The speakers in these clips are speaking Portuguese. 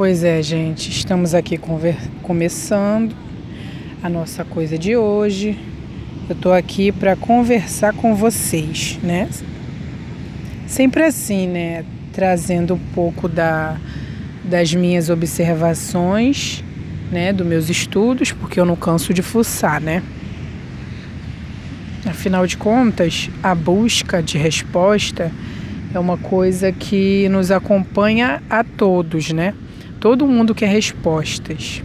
Pois é, gente, estamos aqui começando a nossa coisa de hoje. Eu tô aqui para conversar com vocês, né? Sempre assim, né? Trazendo um pouco da, das minhas observações, né? Dos meus estudos, porque eu não canso de fuçar, né? Afinal de contas, a busca de resposta é uma coisa que nos acompanha a todos, né? Todo mundo quer respostas.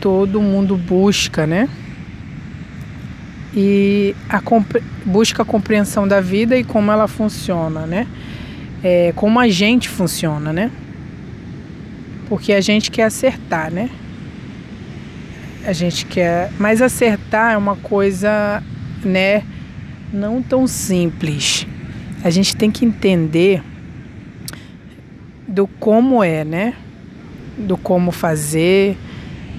Todo mundo busca, né? E a busca a compreensão da vida e como ela funciona, né? É, como a gente funciona, né? Porque a gente quer acertar, né? A gente quer. Mas acertar é uma coisa, né? Não tão simples. A gente tem que entender do como é, né? Do como fazer,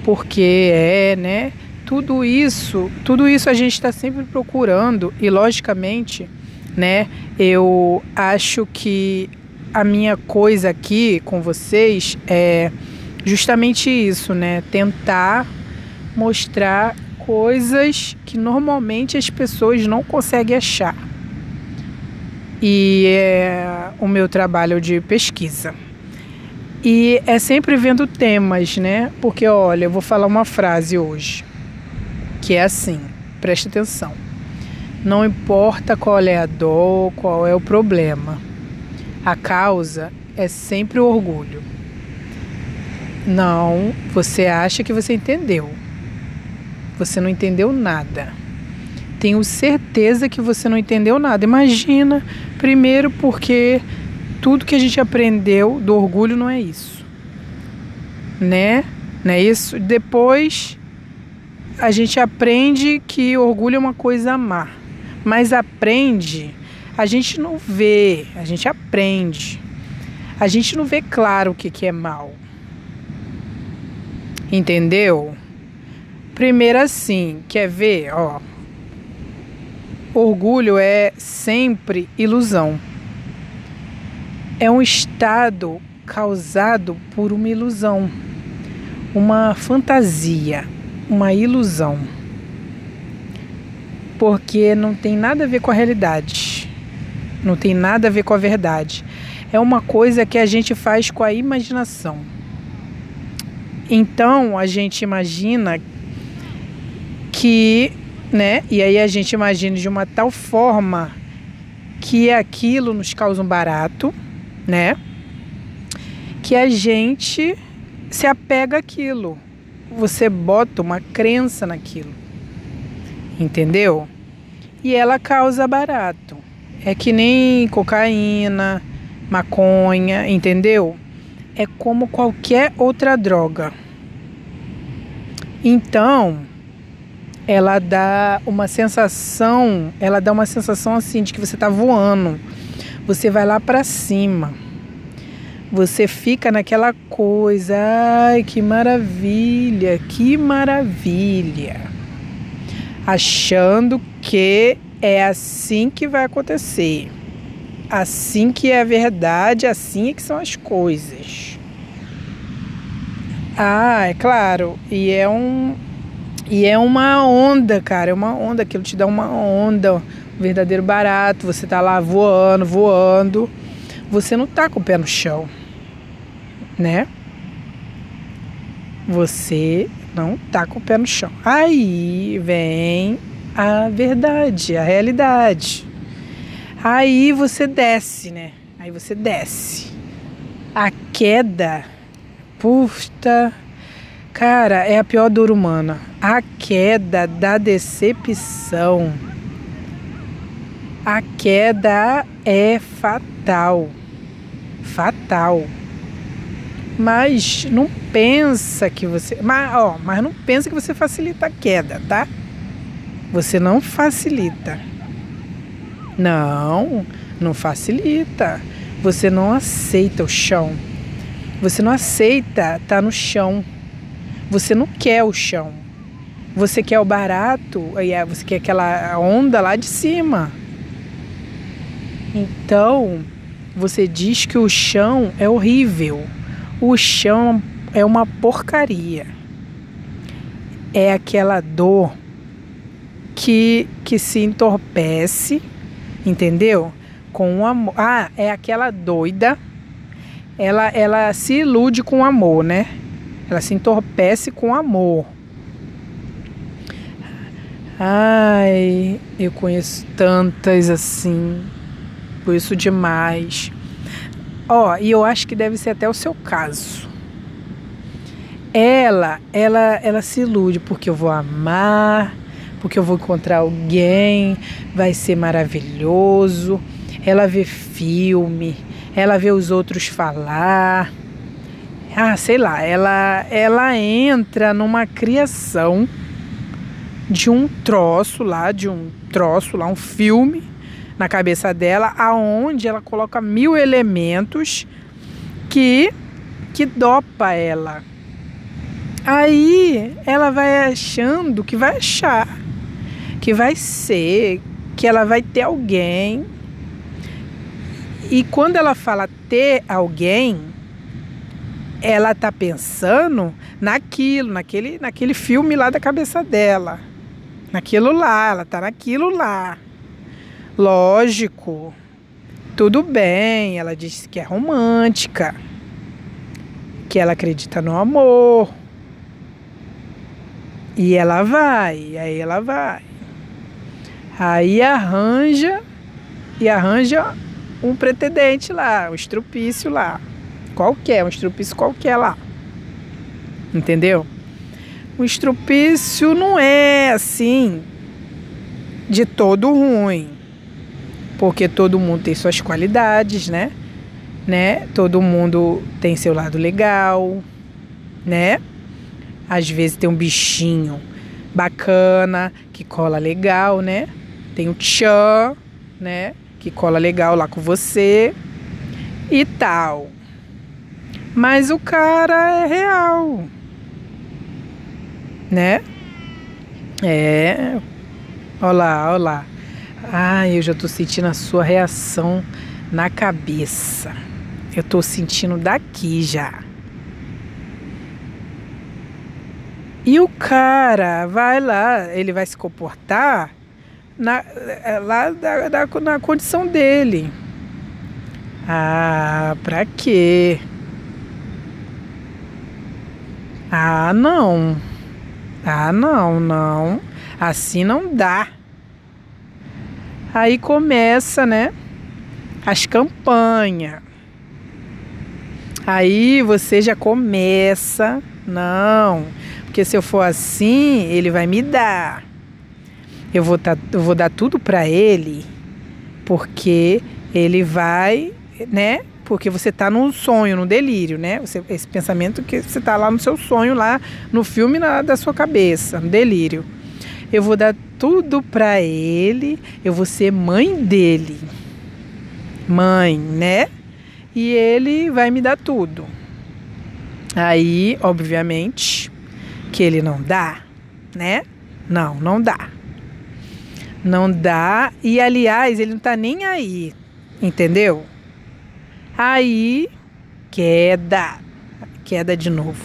porque é, né? Tudo isso, tudo isso a gente está sempre procurando e logicamente, né? Eu acho que a minha coisa aqui com vocês é justamente isso, né? Tentar mostrar coisas que normalmente as pessoas não conseguem achar e é o meu trabalho de pesquisa. E é sempre vendo temas, né? Porque olha, eu vou falar uma frase hoje que é assim, preste atenção. Não importa qual é a dor, qual é o problema. A causa é sempre o orgulho. Não, você acha que você entendeu. Você não entendeu nada tenho certeza que você não entendeu nada. Imagina, primeiro porque tudo que a gente aprendeu do orgulho não é isso. Né? Não é isso? Depois a gente aprende que orgulho é uma coisa má. Mas aprende, a gente não vê, a gente aprende. A gente não vê claro o que, que é mal. Entendeu? Primeiro assim, quer ver? Ó, Orgulho é sempre ilusão. É um estado causado por uma ilusão, uma fantasia, uma ilusão. Porque não tem nada a ver com a realidade, não tem nada a ver com a verdade. É uma coisa que a gente faz com a imaginação. Então a gente imagina que né? E aí a gente imagina de uma tal forma que aquilo nos causa um barato, né? Que a gente se apega àquilo. Você bota uma crença naquilo. Entendeu? E ela causa barato. É que nem cocaína, maconha, entendeu? É como qualquer outra droga. Então, ela dá uma sensação, ela dá uma sensação assim de que você está voando. Você vai lá para cima. Você fica naquela coisa, ai, que maravilha, que maravilha. Achando que é assim que vai acontecer. Assim que é a verdade, assim é que são as coisas. Ah, é claro, e é um e é uma onda, cara, é uma onda, aquilo te dá uma onda, um verdadeiro barato. Você tá lá voando, voando. Você não tá com o pé no chão, né? Você não tá com o pé no chão. Aí vem a verdade, a realidade. Aí você desce, né? Aí você desce. A queda, puta, Cara, é a pior dor humana. A queda da decepção. A queda é fatal. Fatal. Mas não pensa que você. Mas, ó, mas não pensa que você facilita a queda, tá? Você não facilita. Não, não facilita. Você não aceita o chão. Você não aceita estar tá no chão. Você não quer o chão. Você quer o barato, aí você quer aquela onda lá de cima. Então, você diz que o chão é horrível. O chão é uma porcaria. É aquela dor que, que se entorpece, entendeu? Com o amor. Ah, é aquela doida. Ela, ela se ilude com amor, né? Ela se entorpece com amor. Ai, eu conheço tantas assim. Conheço demais. Ó, e eu acho que deve ser até o seu caso. Ela, ela, ela se ilude porque eu vou amar, porque eu vou encontrar alguém, vai ser maravilhoso. Ela vê filme, ela vê os outros falar. Ah, sei lá, ela ela entra numa criação de um troço lá, de um troço lá, um filme na cabeça dela, aonde ela coloca mil elementos que que dopa ela. Aí ela vai achando que vai achar, que vai ser, que ela vai ter alguém. E quando ela fala ter alguém, ela tá pensando naquilo, naquele, naquele filme lá da cabeça dela. Naquilo lá, ela tá naquilo lá. Lógico, tudo bem, ela disse que é romântica, que ela acredita no amor. E ela vai, aí ela vai. Aí arranja e arranja um pretendente lá, um estrupício lá. Qualquer, um estrupício qualquer lá. Entendeu? O estrupício não é assim de todo ruim porque todo mundo tem suas qualidades, né? Né? Todo mundo tem seu lado legal, né? Às vezes tem um bichinho bacana que cola legal, né? Tem o tchan, né? Que cola legal lá com você e tal. Mas o cara é real, né? É. Olha lá, olha lá. Ai, eu já tô sentindo a sua reação na cabeça. Eu tô sentindo daqui já. E o cara vai lá, ele vai se comportar na, eh, lá da, da, na condição dele. Ah, pra quê? Ah, não. Ah, não, não. Assim não dá. Aí começa, né? As campanhas. Aí você já começa, não, porque se eu for assim, ele vai me dar. Eu vou, tá, eu vou dar tudo para ele, porque ele vai, né? Porque você tá num sonho, no delírio, né? Você, esse pensamento que você tá lá no seu sonho, lá no filme na, da sua cabeça, no delírio. Eu vou dar tudo para ele, eu vou ser mãe dele. Mãe, né? E ele vai me dar tudo. Aí, obviamente, que ele não dá, né? Não, não dá. Não dá. E aliás, ele não tá nem aí, entendeu? Aí, queda. Queda de novo.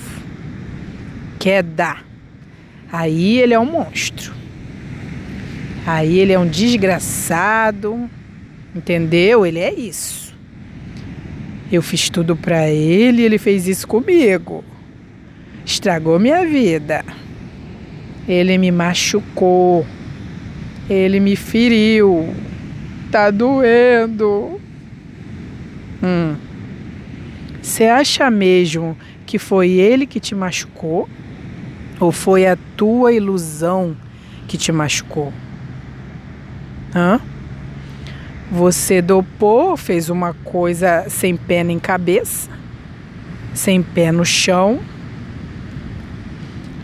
Queda. Aí ele é um monstro. Aí ele é um desgraçado, entendeu? Ele é isso. Eu fiz tudo para ele, ele fez isso comigo. Estragou minha vida. Ele me machucou. Ele me feriu. Tá doendo. Hum. Você acha mesmo que foi ele que te machucou? Ou foi a tua ilusão que te machucou? Hã? Você dopou, fez uma coisa sem pé nem cabeça, sem pé no chão.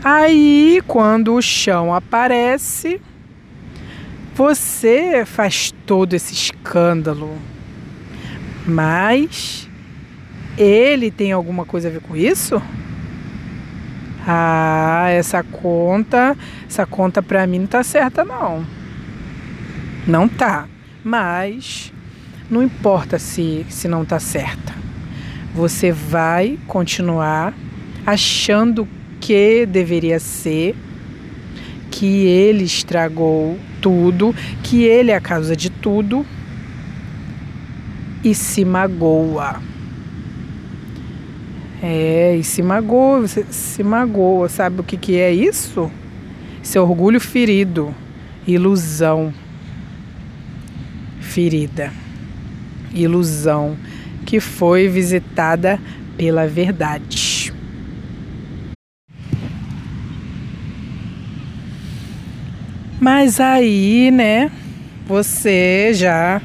Aí, quando o chão aparece, você faz todo esse escândalo. Mas ele tem alguma coisa a ver com isso? Ah, essa conta, essa conta para mim não tá certa não. Não tá. Mas não importa se, se não tá certa. você vai continuar achando que deveria ser, que ele estragou tudo, que ele é a causa de tudo e se magoa. É, e se magoa, você se magoa, sabe o que, que é isso? Seu orgulho ferido, ilusão ferida, ilusão que foi visitada pela verdade. Mas aí, né, você já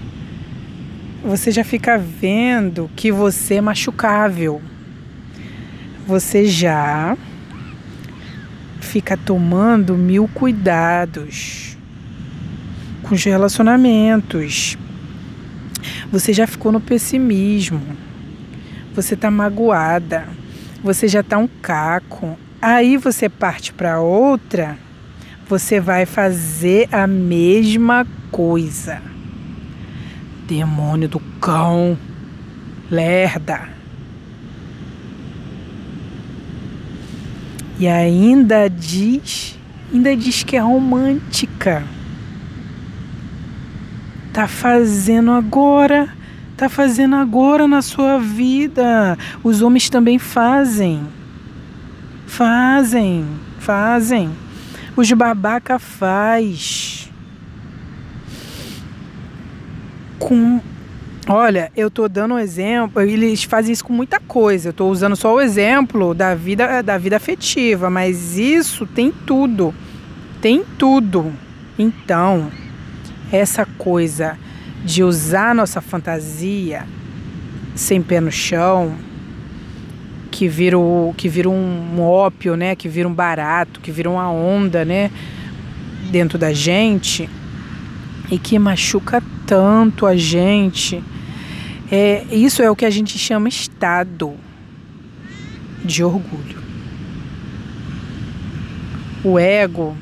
você já fica vendo que você é machucável. Você já fica tomando mil cuidados com os relacionamentos. Você já ficou no pessimismo. Você tá magoada. Você já tá um caco. Aí você parte para outra, você vai fazer a mesma coisa. Demônio do cão. Lerda. E ainda diz, ainda diz que é romântica. Tá fazendo agora, tá fazendo agora na sua vida. Os homens também fazem. Fazem, fazem. Os babaca faz. Com. Olha, eu tô dando um exemplo, eles fazem isso com muita coisa. Eu tô usando só o exemplo da vida da vida afetiva, mas isso tem tudo. Tem tudo. Então, essa coisa de usar nossa fantasia sem pé no chão, que vira, o, que vira um, ópio, né? Que vira um barato, que vira uma onda, né? Dentro da gente e que machuca tanto a gente. É, isso é o que a gente chama estado de orgulho. O ego.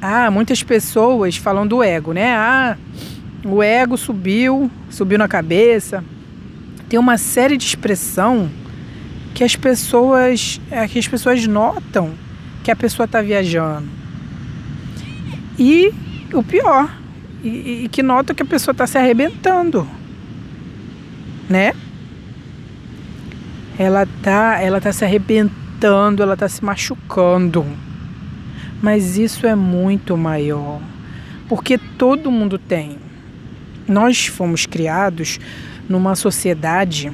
Ah, muitas pessoas falam do ego, né? Ah, o ego subiu, subiu na cabeça. Tem uma série de expressão que as pessoas, é, que as pessoas notam que a pessoa está viajando. E o pior, e, e que nota que a pessoa está se arrebentando, né? Ela tá, ela tá se arrebentando, ela tá se machucando. Mas isso é muito maior, porque todo mundo tem. Nós fomos criados numa sociedade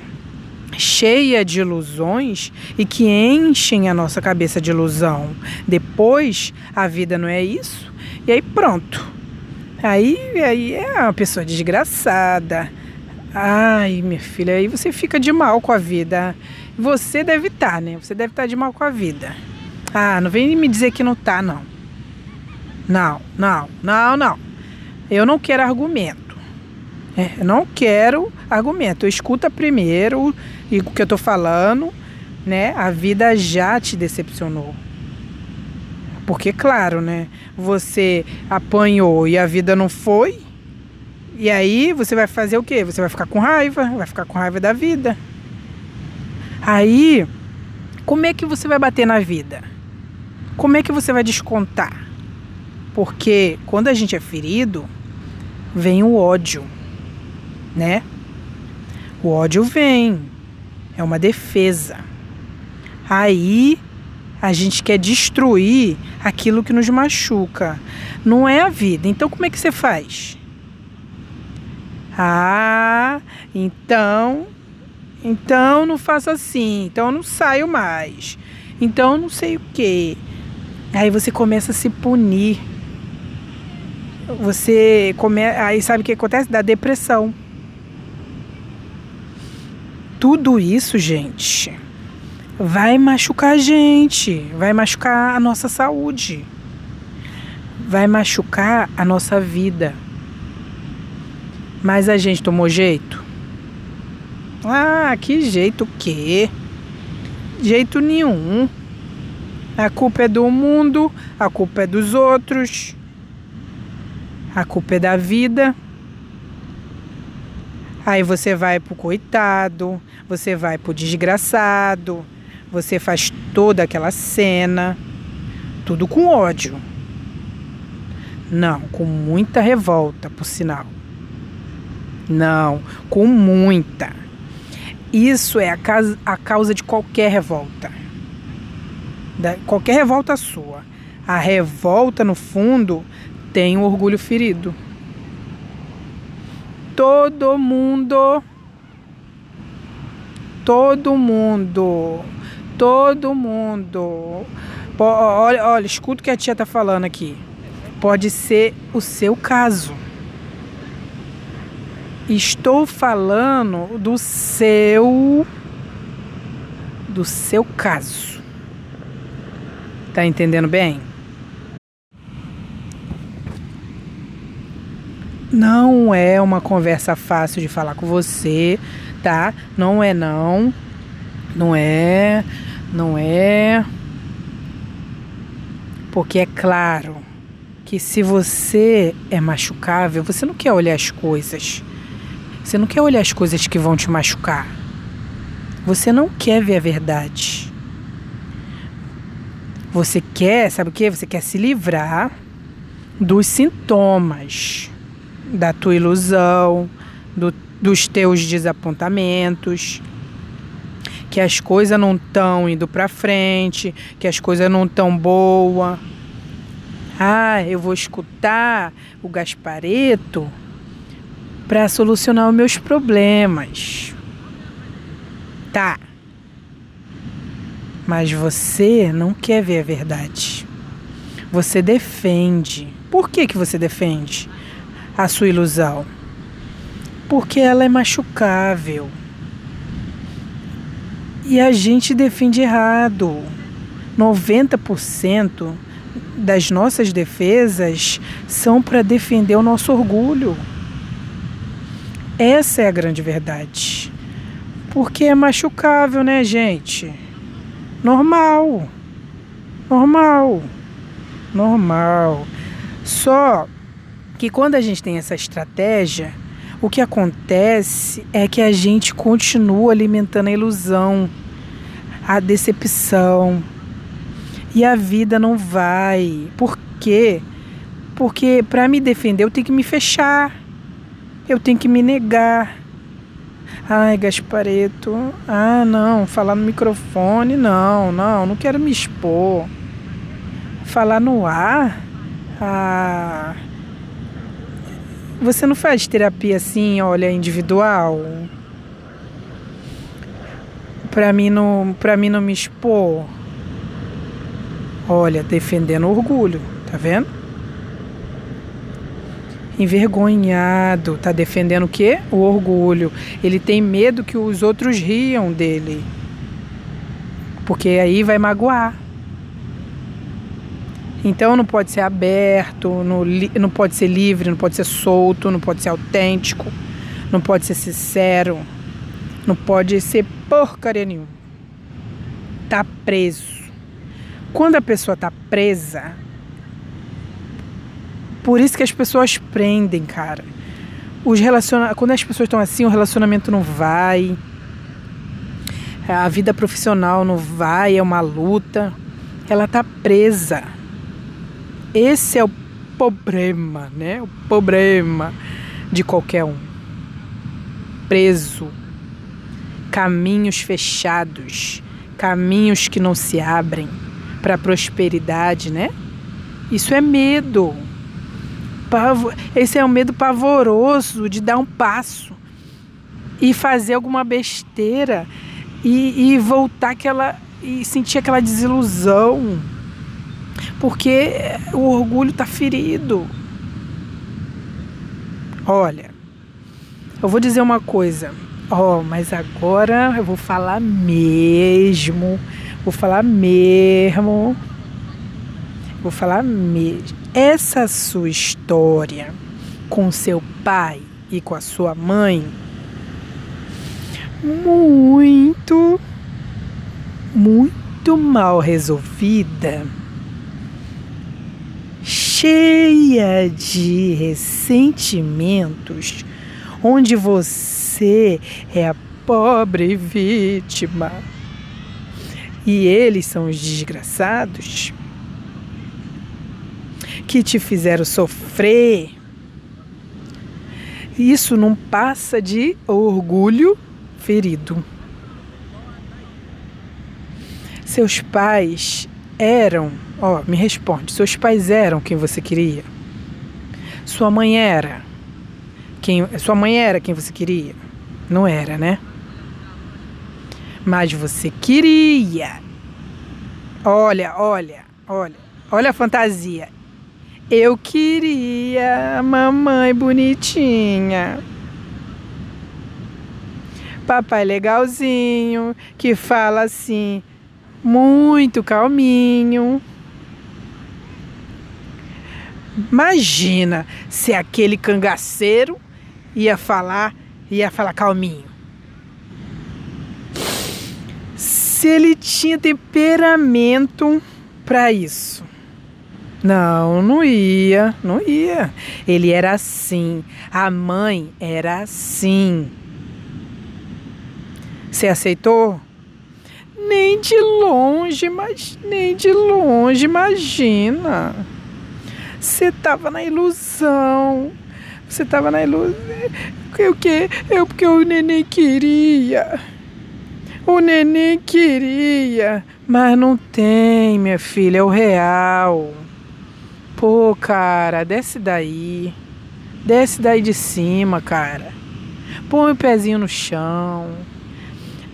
cheia de ilusões e que enchem a nossa cabeça de ilusão. Depois, a vida não é isso, e aí pronto. Aí, aí é uma pessoa desgraçada. Ai, minha filha, aí você fica de mal com a vida. Você deve estar, tá, né? Você deve estar tá de mal com a vida. Ah, não vem me dizer que não tá, não. Não, não, não, não. Eu não quero argumento. É, eu não quero argumento. Escuta primeiro o que eu tô falando, né? A vida já te decepcionou. Porque, claro, né? Você apanhou e a vida não foi. E aí você vai fazer o quê? Você vai ficar com raiva, vai ficar com raiva da vida. Aí, como é que você vai bater na vida? Como é que você vai descontar? Porque quando a gente é ferido, vem o ódio, né? O ódio vem, é uma defesa. Aí a gente quer destruir aquilo que nos machuca. Não é a vida. Então, como é que você faz? Ah, então. Então não faço assim. Então não saio mais. Então não sei o que. Aí você começa a se punir. Você come... aí sabe o que acontece? Da depressão. Tudo isso, gente vai machucar a gente, vai machucar a nossa saúde, vai machucar a nossa vida. Mas a gente tomou jeito? Ah, que jeito o quê? Jeito nenhum. A culpa é do mundo, a culpa é dos outros, a culpa é da vida. Aí você vai pro coitado, você vai pro desgraçado, você faz toda aquela cena, tudo com ódio. Não, com muita revolta, por sinal. Não, com muita. Isso é a causa, a causa de qualquer revolta. Da, qualquer revolta sua. A revolta, no fundo, tem o orgulho ferido. Todo mundo. Todo mundo. Todo mundo. Olha, olha, escuta o que a tia tá falando aqui. Pode ser o seu caso. Estou falando do seu do seu caso. Tá entendendo bem? Não é uma conversa fácil de falar com você, tá? Não é não. Não é. Não é. Porque é claro que se você é machucável, você não quer olhar as coisas você não quer olhar as coisas que vão te machucar. Você não quer ver a verdade. Você quer, sabe o que? Você quer se livrar dos sintomas da tua ilusão, do, dos teus desapontamentos, que as coisas não estão indo para frente, que as coisas não estão boa. Ah, eu vou escutar o Gaspareto para solucionar os meus problemas. Tá. Mas você não quer ver a verdade. Você defende. Por que, que você defende a sua ilusão? Porque ela é machucável. E a gente defende errado. 90% das nossas defesas são para defender o nosso orgulho. Essa é a grande verdade. Porque é machucável, né, gente? Normal. Normal. Normal. Só que quando a gente tem essa estratégia, o que acontece é que a gente continua alimentando a ilusão, a decepção. E a vida não vai. Por quê? Porque para me defender eu tenho que me fechar. Eu tenho que me negar. Ai, Gaspareto. Ah, não. Falar no microfone, não, não. Não quero me expor. Falar no ar? Ah. Você não faz terapia assim, olha, individual? Pra mim não, pra mim não me expor. Olha, defendendo orgulho, tá vendo? envergonhado, tá defendendo o quê? O orgulho. Ele tem medo que os outros riam dele. Porque aí vai magoar. Então não pode ser aberto, não, não pode ser livre, não pode ser solto, não pode ser autêntico, não pode ser sincero, não pode ser porcaria nenhuma. Tá preso. Quando a pessoa tá presa, por isso que as pessoas prendem, cara. Os relaciona... Quando as pessoas estão assim, o relacionamento não vai. A vida profissional não vai, é uma luta. Ela tá presa. Esse é o problema, né? O problema de qualquer um. Preso. Caminhos fechados, caminhos que não se abrem para a prosperidade, né? Isso é medo. Esse é o um medo pavoroso de dar um passo e fazer alguma besteira e, e voltar aquela e sentir aquela desilusão porque o orgulho está ferido. Olha, eu vou dizer uma coisa. Ó, oh, mas agora eu vou falar mesmo. Vou falar mesmo. Vou falar mesmo essa sua história com seu pai e com a sua mãe muito, muito mal resolvida, cheia de ressentimentos, onde você é a pobre vítima. E eles são os desgraçados que te fizeram sofrer. Isso não passa de orgulho ferido. Seus pais eram, ó, me responde, seus pais eram quem você queria? Sua mãe era quem, sua mãe era quem você queria? Não era, né? Mas você queria. Olha, olha, olha. Olha a fantasia. Eu queria mamãe bonitinha. Papai legalzinho, que fala assim, muito calminho. Imagina se aquele cangaceiro ia falar, ia falar calminho. Se ele tinha temperamento para isso. Não, não ia, não ia. Ele era assim. A mãe era assim. Você aceitou? Nem de longe, mas nem de longe, imagina. Você tava na ilusão. Você tava na ilusão. O que? Eu porque o neném queria. O neném queria. Mas não tem, minha filha, é o real. Pô, cara, desce daí. Desce daí de cima, cara. Põe o pezinho no chão.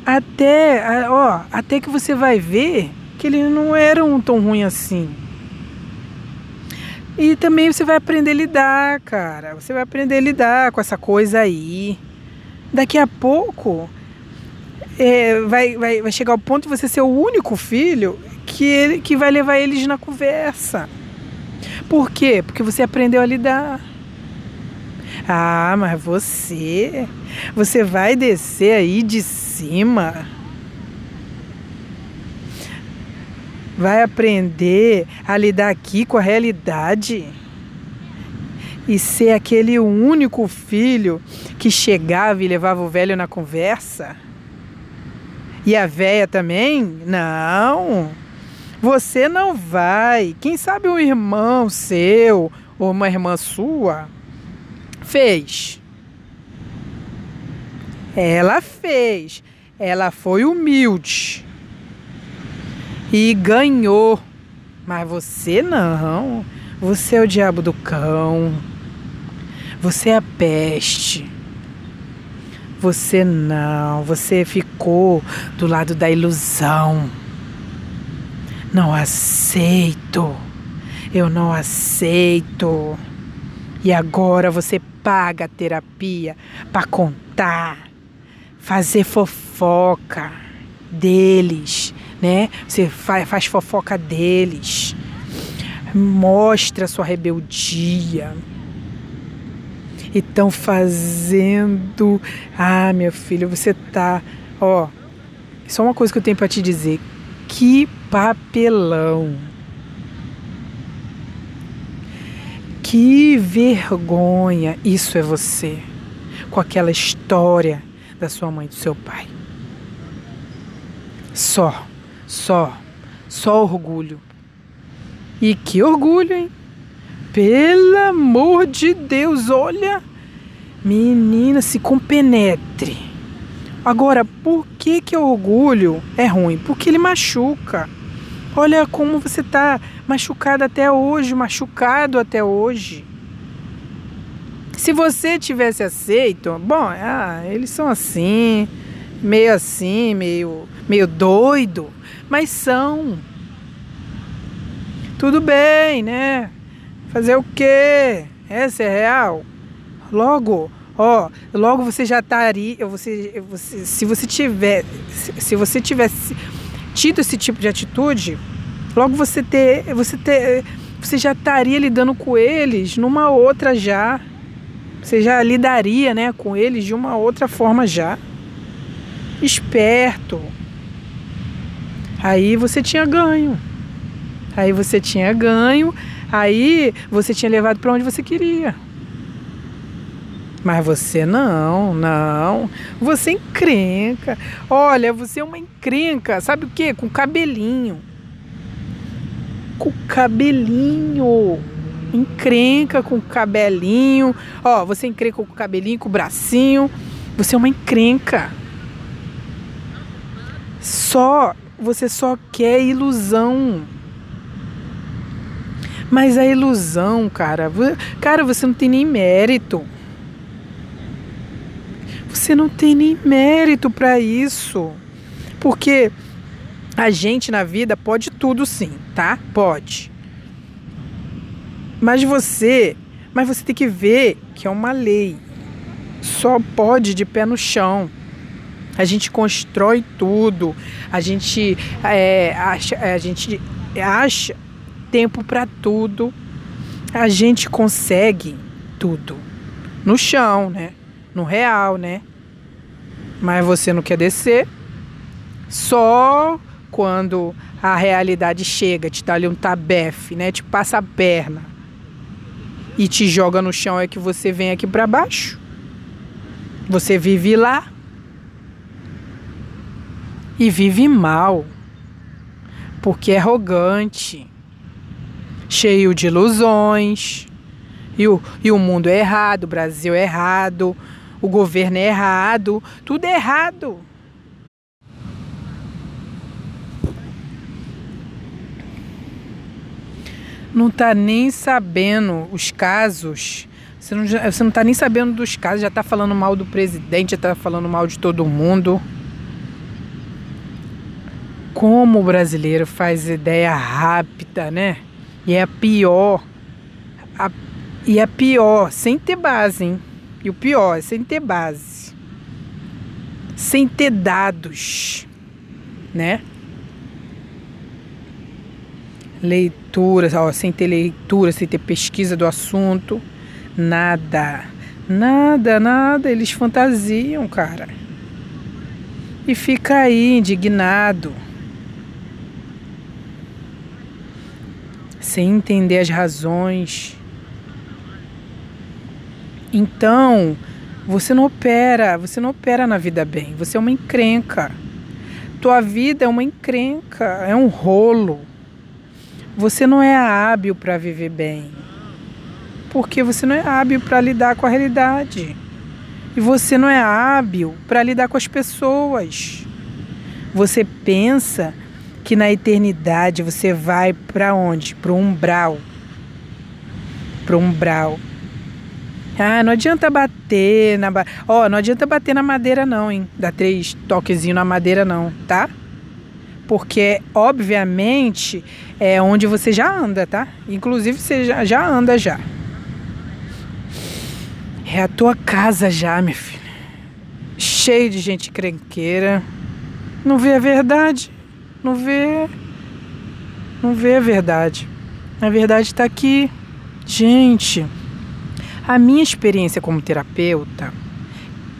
Até, ó, até que você vai ver que ele não era um tão ruim assim. E também você vai aprender a lidar, cara. Você vai aprender a lidar com essa coisa aí. Daqui a pouco é, vai, vai, vai chegar o ponto de você ser o único filho que, ele, que vai levar eles na conversa. Por quê? Porque você aprendeu a lidar. Ah, mas você, você vai descer aí de cima vai aprender a lidar aqui com a realidade e ser aquele único filho que chegava e levava o velho na conversa? E a véia também? Não. Você não vai. Quem sabe um irmão seu ou uma irmã sua fez. Ela fez. Ela foi humilde e ganhou. Mas você não. Você é o diabo do cão. Você é a peste. Você não. Você ficou do lado da ilusão. Não aceito. Eu não aceito. E agora você paga a terapia para contar, fazer fofoca deles, né? Você faz, fofoca deles, mostra sua rebeldia. E estão fazendo. Ah, meu filho, você tá. Ó, só uma coisa que eu tenho para te dizer. Que papelão. Que vergonha. Isso é você. Com aquela história da sua mãe e do seu pai. Só. Só, só orgulho. E que orgulho, hein? Pelo amor de Deus, olha. Menina, se compenetre. Agora, por que que o orgulho é ruim? Porque ele machuca. Olha como você tá machucado até hoje, machucado até hoje. Se você tivesse aceito, bom, ah, eles são assim, meio assim, meio, meio doido mas são. Tudo bem, né? Fazer o quê? Essa é real. Logo, ó, logo você já estaria, você, você, se você tiver, se você tivesse tido esse tipo de atitude, logo você ter, você ter, você já estaria lidando com eles numa outra já. Você já lidaria, né, com eles de uma outra forma já. Esperto. Aí você tinha ganho. Aí você tinha ganho, aí você tinha levado para onde você queria. Mas você não, não. Você encrenca. Olha, você é uma encrenca. Sabe o que? Com cabelinho. Com cabelinho. Encrenca com cabelinho. Ó, você encrenca com o cabelinho, com o bracinho. Você é uma encrenca. Só, você só quer ilusão. Mas a ilusão, cara, cara, você não tem nem mérito. Você não tem nem mérito para isso. Porque a gente na vida pode tudo sim, tá? Pode. Mas você, mas você tem que ver que é uma lei. Só pode de pé no chão. A gente constrói tudo. A gente é, acha, a gente acha tempo para tudo. A gente consegue tudo no chão, né? No real, né? Mas você não quer descer. Só quando a realidade chega, te dá ali um tabefe, né? Te passa a perna e te joga no chão é que você vem aqui para baixo. Você vive lá e vive mal, porque é arrogante cheio de ilusões. E o, e o mundo é errado, o Brasil é errado, o governo é errado, tudo é errado. Não tá nem sabendo os casos. Você não, você não tá nem sabendo dos casos, já tá falando mal do presidente, já tá falando mal de todo mundo. Como o brasileiro faz ideia rápida, né? E é a pior. A, e é pior, sem ter base, hein? E o pior, é sem ter base. Sem ter dados, né? Leitura, ó, sem ter leitura, sem ter pesquisa do assunto. Nada. Nada, nada. Eles fantasiam, cara. E fica aí indignado. Sem entender as razões. Então, você não opera, você não opera na vida bem, você é uma encrenca. Tua vida é uma encrenca, é um rolo. Você não é hábil para viver bem. Porque você não é hábil para lidar com a realidade. E você não é hábil para lidar com as pessoas. Você pensa que na eternidade você vai para onde? Para o umbral. Para o umbral. Ah, não adianta bater na. Ó, oh, não adianta bater na madeira, não, hein? Dá três toquezinhos na madeira, não, tá? Porque, obviamente, é onde você já anda, tá? Inclusive, você já, já anda já. É a tua casa já, minha filha. Cheio de gente crenqueira. Não vê a verdade não vê não vê a verdade. A verdade está aqui. Gente, a minha experiência como terapeuta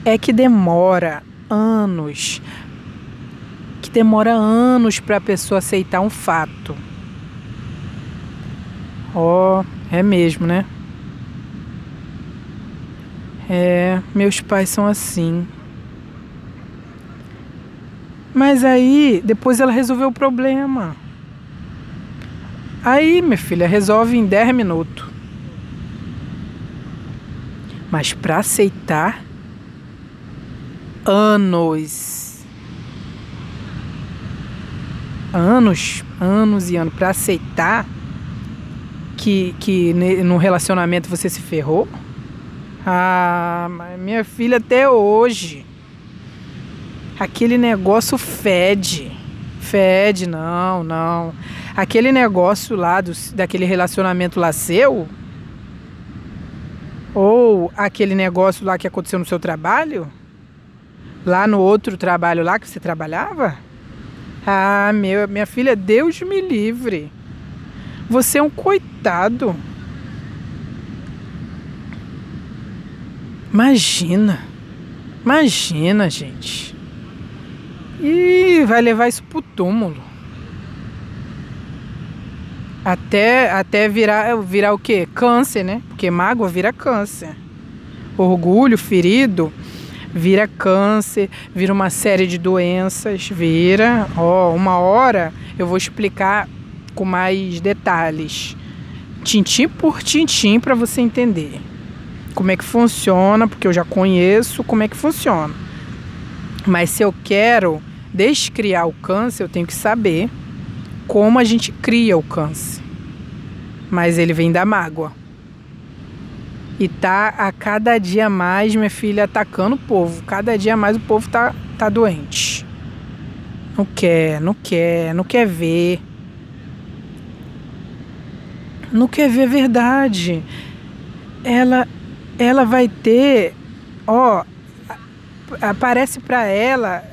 é que demora anos, que demora anos para a pessoa aceitar um fato. Ó, oh, é mesmo, né? É, meus pais são assim. Mas aí, depois ela resolveu o problema. Aí, minha filha, resolve em 10 minutos. Mas para aceitar, anos. Anos, anos e anos. Para aceitar que, que no relacionamento você se ferrou. Ah, minha filha, até hoje aquele negócio fede. Fede, não, não. Aquele negócio lá do, daquele relacionamento lá seu, ou aquele negócio lá que aconteceu no seu trabalho, lá no outro trabalho lá que você trabalhava, ah, meu, minha filha, Deus me livre. Você é um coitado. Imagina. Imagina, gente. E vai levar isso pro túmulo. Até, até virar, virar o quê? Câncer, né? Porque mágoa vira câncer. orgulho ferido, vira câncer, vira uma série de doenças, vira. Ó, uma hora eu vou explicar com mais detalhes, tintim por tintim para você entender como é que funciona, porque eu já conheço como é que funciona. Mas se eu quero descriar o câncer, eu tenho que saber como a gente cria o câncer. Mas ele vem da mágoa. E tá a cada dia mais, minha filha, atacando o povo. Cada dia mais o povo tá, tá doente. Não quer, não quer, não quer ver. Não quer ver a verdade. Ela, ela vai ter, ó, aparece para ela,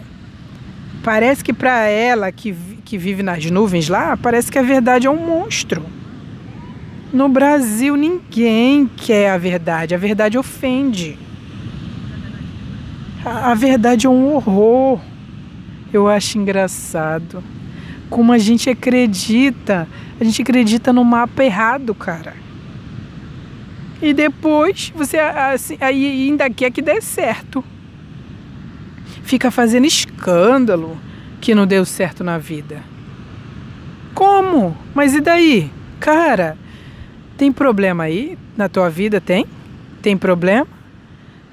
parece que para ela que, que vive nas nuvens lá, parece que a verdade é um monstro. No Brasil ninguém quer a verdade, a verdade ofende. A, a verdade é um horror. Eu acho engraçado. Como a gente acredita, a gente acredita no mapa errado, cara. E depois você assim, ainda quer que dê certo. Fica fazendo escândalo que não deu certo na vida. Como? Mas e daí? Cara, tem problema aí na tua vida? Tem? Tem problema?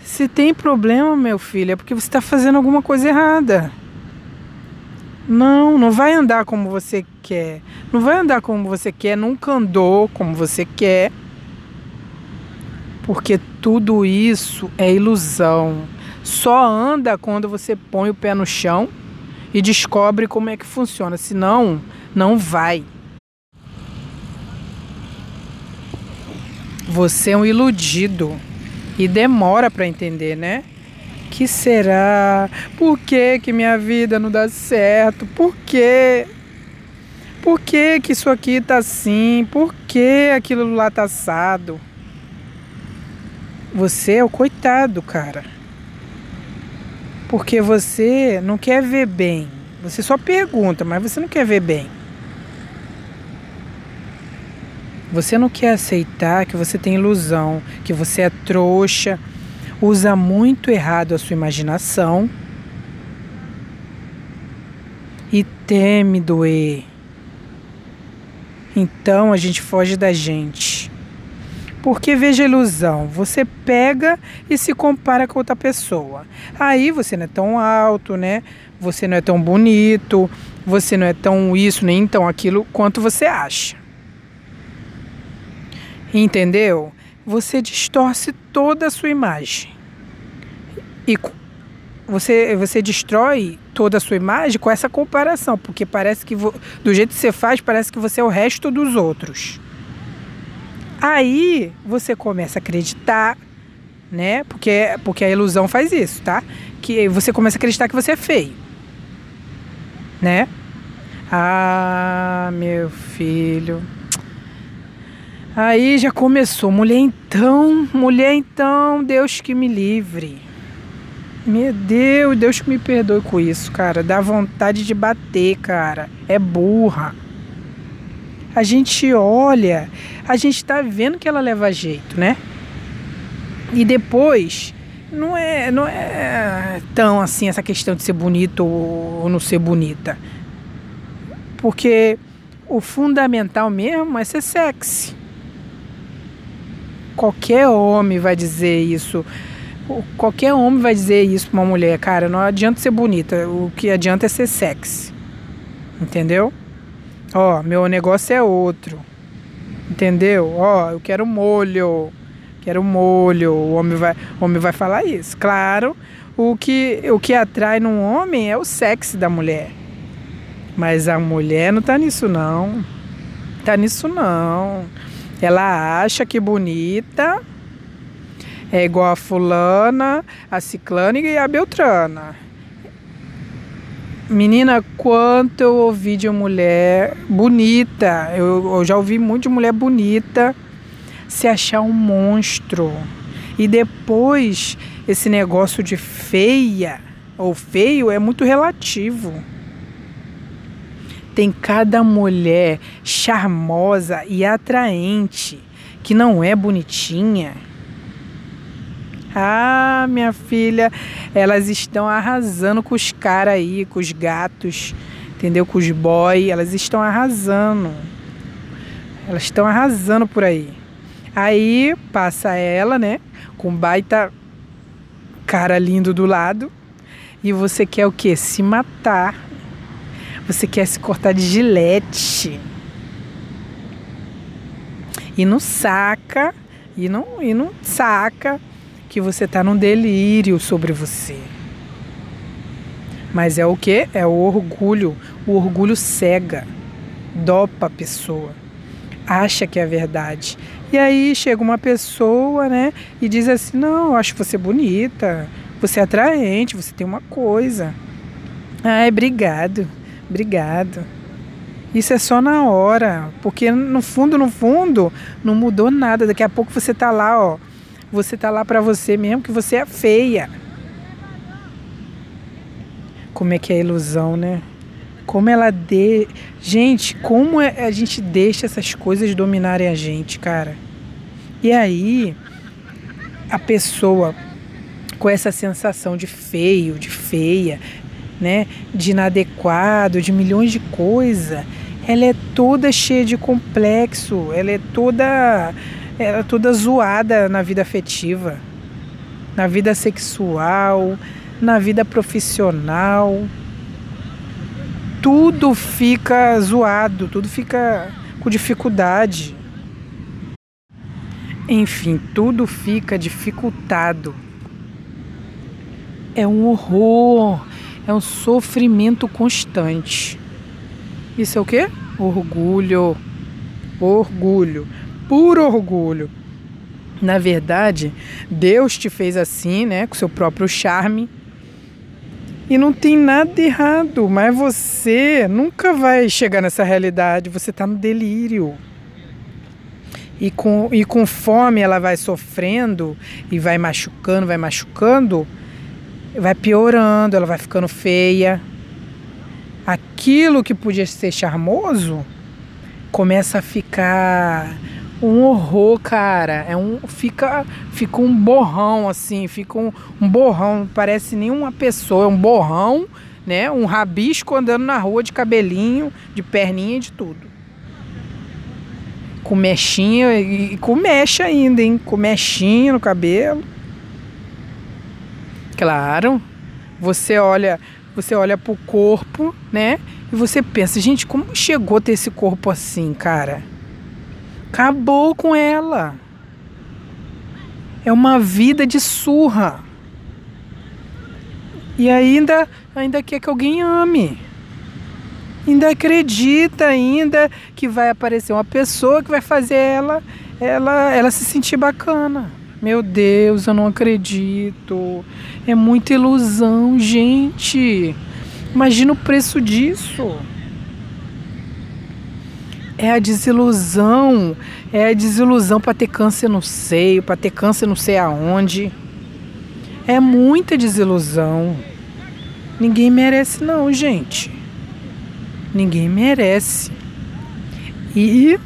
Se tem problema, meu filho, é porque você está fazendo alguma coisa errada. Não, não vai andar como você quer. Não vai andar como você quer, nunca andou como você quer. Porque tudo isso é ilusão. Só anda quando você põe o pé no chão e descobre como é que funciona. Senão, não vai. Você é um iludido e demora para entender, né? Que será? Por que que minha vida não dá certo? Por que? Por que que isso aqui tá assim? Por que aquilo lá tá assado? Você é o coitado, cara. Porque você não quer ver bem. Você só pergunta, mas você não quer ver bem. Você não quer aceitar que você tem ilusão, que você é trouxa, usa muito errado a sua imaginação e teme doer. Então a gente foge da gente. Porque veja a ilusão, você pega e se compara com outra pessoa. Aí você não é tão alto, né? Você não é tão bonito, você não é tão isso nem tão aquilo quanto você acha. Entendeu? Você distorce toda a sua imagem. E você, você destrói toda a sua imagem com essa comparação, porque parece que do jeito que você faz, parece que você é o resto dos outros. Aí você começa a acreditar, né? Porque, porque a ilusão faz isso, tá? Que você começa a acreditar que você é feio, né? Ah, meu filho. Aí já começou, mulher então, mulher então, Deus que me livre. Meu Deus, Deus que me perdoe com isso, cara. Dá vontade de bater, cara. É burra. A gente olha, a gente tá vendo que ela leva jeito, né? E depois, não é, não é tão assim essa questão de ser bonito ou não ser bonita. Porque o fundamental mesmo é ser sexy qualquer homem vai dizer isso. Qualquer homem vai dizer isso pra uma mulher, cara. Não adianta ser bonita. O que adianta é ser sexy. Entendeu? Ó, meu negócio é outro. Entendeu? Ó, eu quero molho. Quero molho. O homem vai, o homem vai falar isso. Claro, o que, o que atrai num homem é o sexy da mulher. Mas a mulher não tá nisso, não. Tá nisso, não. Ela acha que bonita é igual a fulana, a ciclana e a beltrana. Menina, quanto eu ouvi de mulher bonita, eu, eu já ouvi muito de mulher bonita se achar um monstro. E depois, esse negócio de feia ou feio é muito relativo tem cada mulher charmosa e atraente que não é bonitinha. Ah, minha filha, elas estão arrasando com os caras aí, com os gatos, entendeu? Com os boy, elas estão arrasando. Elas estão arrasando por aí. Aí passa ela, né? Com baita cara lindo do lado. E você quer o quê? Se matar. Você quer se cortar de gilete. E não saca, e não, e não saca que você está num delírio sobre você. Mas é o que? É o orgulho. O orgulho cega, dopa a pessoa, acha que é verdade. E aí chega uma pessoa, né, e diz assim: Não, eu acho você bonita, você é atraente, você tem uma coisa. Ai, obrigado, obrigado. Isso é só na hora, porque no fundo, no fundo, não mudou nada. Daqui a pouco você tá lá, ó. Você tá lá para você mesmo que você é feia. Como é que é a ilusão, né? Como ela de, gente, como é, a gente deixa essas coisas dominarem a gente, cara. E aí a pessoa com essa sensação de feio, de feia, né, de inadequado, de milhões de coisas, ela é toda cheia de complexo, ela é toda ela é toda zoada na vida afetiva, na vida sexual, na vida profissional. Tudo fica zoado, tudo fica com dificuldade. Enfim, tudo fica dificultado. É um horror, é um sofrimento constante. Isso é o quê? Orgulho. Orgulho. Puro orgulho. Na verdade, Deus te fez assim, né, com seu próprio charme. E não tem nada errado, mas você nunca vai chegar nessa realidade, você está no delírio. E com, e conforme ela vai sofrendo e vai machucando, vai machucando, vai piorando, ela vai ficando feia, aquilo que podia ser charmoso começa a ficar um horror, cara. É um fica fica um borrão assim, fica um, um borrão, parece nenhuma pessoa, é um borrão, né? Um rabisco andando na rua de cabelinho, de perninha, de tudo. Com mechinha e com mecha ainda, hein? Com mechinha no cabelo. Claro. Você olha, você olha pro corpo, né? E você pensa, gente, como chegou a ter esse corpo assim, cara? Acabou com ela. É uma vida de surra. E ainda, ainda quer que alguém ame. Ainda acredita ainda que vai aparecer uma pessoa que vai fazer ela, ela, ela se sentir bacana. Meu Deus, eu não acredito. É muita ilusão, gente. Imagina o preço disso. É a desilusão. É a desilusão para ter câncer no seio, para ter câncer não sei aonde. É muita desilusão. Ninguém merece, não, gente. Ninguém merece. E,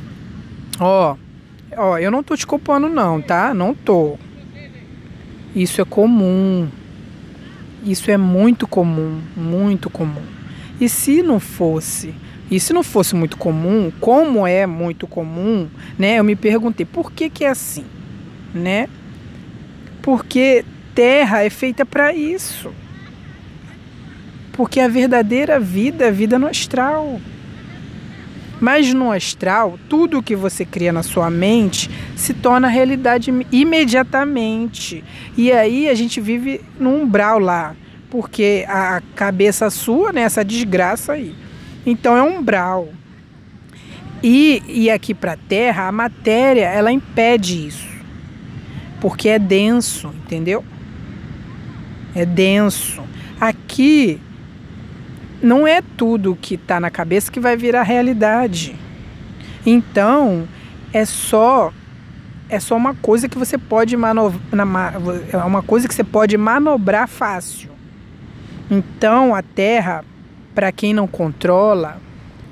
ó, Ó, eu não tô te culpando não, tá? Não tô. Isso é comum. Isso é muito comum, muito comum. E se não fosse, e se não fosse muito comum, como é muito comum, né? Eu me perguntei, por que que é assim, né? Porque terra é feita para isso. Porque a verdadeira vida é vida no astral. Mas no astral, tudo que você cria na sua mente se torna realidade imediatamente. E aí a gente vive num umbral lá, porque a cabeça sua, né, essa desgraça aí. Então é um umbral. E, e aqui para a Terra, a matéria, ela impede isso. Porque é denso, entendeu? É denso. Aqui não é tudo que está na cabeça que vai virar realidade. Então, é só é só uma coisa que você pode manobrar, é uma coisa que você pode manobrar fácil. Então, a Terra, para quem não controla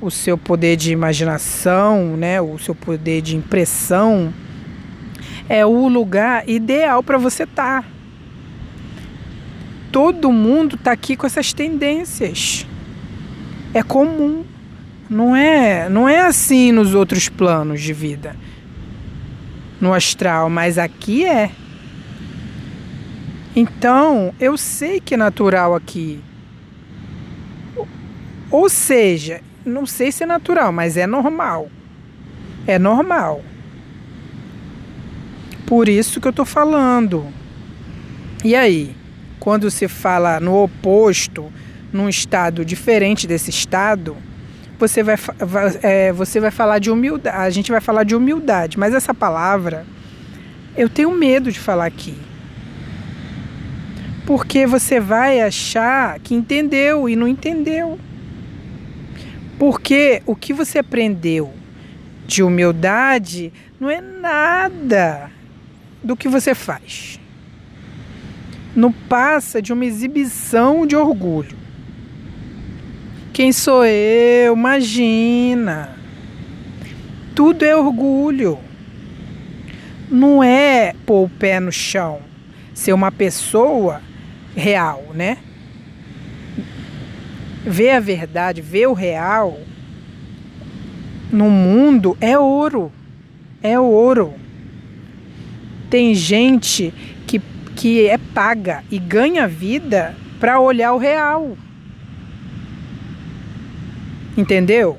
o seu poder de imaginação, né, o seu poder de impressão, é o lugar ideal para você estar. Tá todo mundo está aqui com essas tendências. É comum. Não é, não é assim nos outros planos de vida. No astral, mas aqui é. Então, eu sei que é natural aqui. Ou seja, não sei se é natural, mas é normal. É normal. Por isso que eu tô falando. E aí, quando se fala no oposto, num estado diferente desse estado, você vai, vai é, você vai falar de humildade. A gente vai falar de humildade, mas essa palavra eu tenho medo de falar aqui. Porque você vai achar que entendeu e não entendeu. Porque o que você aprendeu de humildade não é nada do que você faz. Não passa de uma exibição de orgulho. Quem sou eu? Imagina. Tudo é orgulho. Não é pôr o pé no chão, ser uma pessoa real, né? Ver a verdade, ver o real no mundo é ouro. É ouro. Tem gente que, que é paga e ganha vida para olhar o real. Entendeu?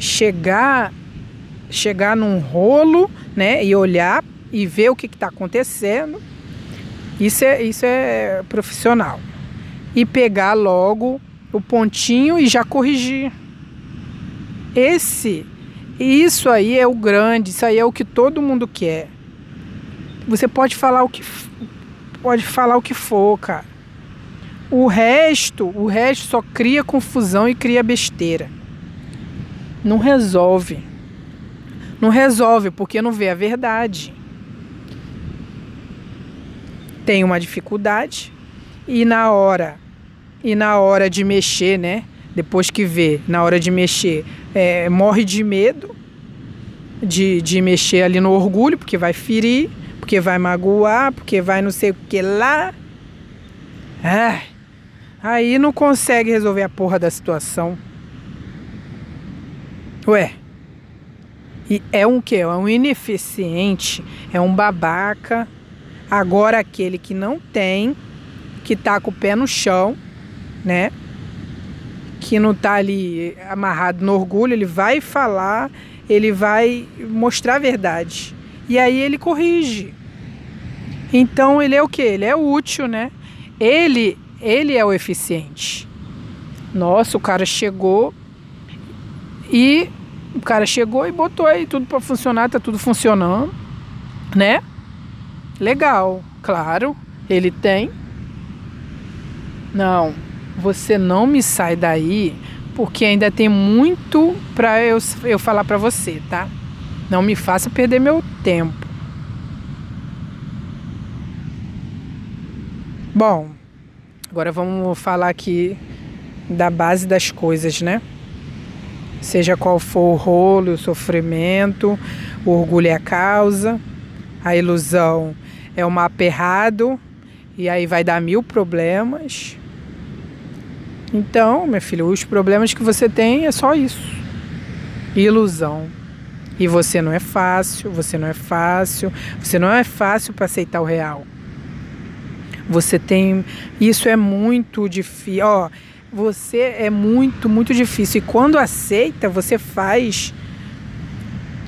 Chegar chegar num rolo, né, e olhar e ver o que está acontecendo. Isso é, isso é profissional. E pegar logo o pontinho e já corrigir. Esse, isso aí é o grande, isso aí é o que todo mundo quer. Você pode falar o que pode falar o que for, cara. O resto, o resto só cria confusão e cria besteira. Não resolve. Não resolve porque não vê a verdade. Tem uma dificuldade e na hora e na hora de mexer, né? Depois que vê, na hora de mexer, é, morre de medo de, de mexer ali no orgulho, porque vai ferir, porque vai magoar, porque vai não sei o que lá. Aí não consegue resolver a porra da situação. Ué. E é um que? É um ineficiente, é um babaca. Agora aquele que não tem, que tá com o pé no chão, né? Que não tá ali amarrado no orgulho, ele vai falar, ele vai mostrar a verdade. E aí ele corrige. Então ele é o que? Ele é útil, né? Ele ele é o eficiente. Nossa, o cara chegou e o cara chegou e botou aí tudo para funcionar, tá tudo funcionando, né? Legal, claro, ele tem. Não, você não me sai daí porque ainda tem muito para eu, eu falar para você, tá? Não me faça perder meu tempo. Bom, Agora vamos falar aqui da base das coisas, né? Seja qual for o rolo, o sofrimento, o orgulho é a causa, a ilusão é o mapa errado, e aí vai dar mil problemas. Então, meu filho, os problemas que você tem é só isso. Ilusão. E você não é fácil, você não é fácil, você não é fácil para aceitar o real. Você tem. Isso é muito difícil. Ó, você é muito, muito difícil. E quando aceita, você faz.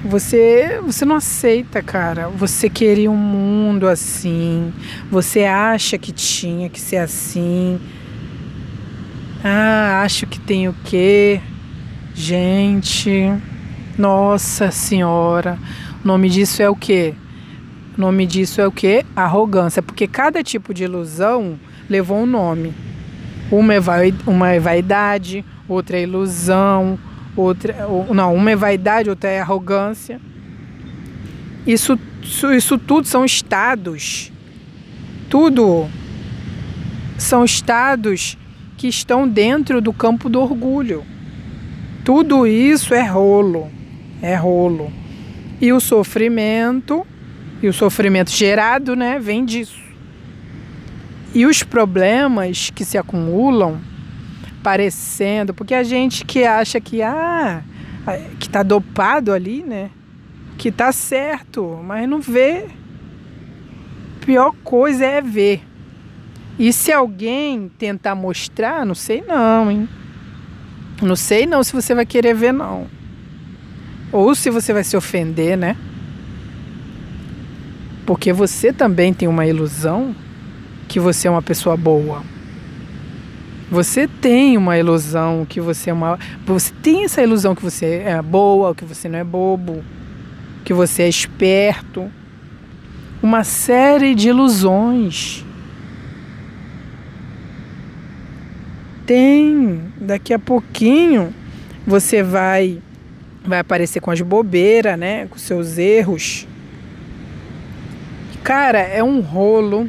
Você, você não aceita, cara. Você queria um mundo assim. Você acha que tinha que ser assim. Ah, acho que tem o quê? Gente, nossa senhora. O nome disso é o quê? O nome disso é o que? Arrogância, porque cada tipo de ilusão levou um nome. Uma é, uma é vaidade, outra é ilusão, outra não, uma é vaidade, outra é arrogância. Isso, isso, isso tudo são estados. Tudo são estados que estão dentro do campo do orgulho. Tudo isso é rolo, é rolo. E o sofrimento e o sofrimento gerado, né, vem disso. E os problemas que se acumulam parecendo, porque a gente que acha que ah, que tá dopado ali, né? Que tá certo, mas não vê. Pior coisa é ver. E se alguém tentar mostrar, não sei não, hein? Não sei não se você vai querer ver não. Ou se você vai se ofender, né? Porque você também tem uma ilusão que você é uma pessoa boa. Você tem uma ilusão que você é uma. Você tem essa ilusão que você é boa, que você não é bobo, que você é esperto. Uma série de ilusões. Tem. Daqui a pouquinho você vai vai aparecer com as bobeiras, né? Com seus erros. Cara, é um rolo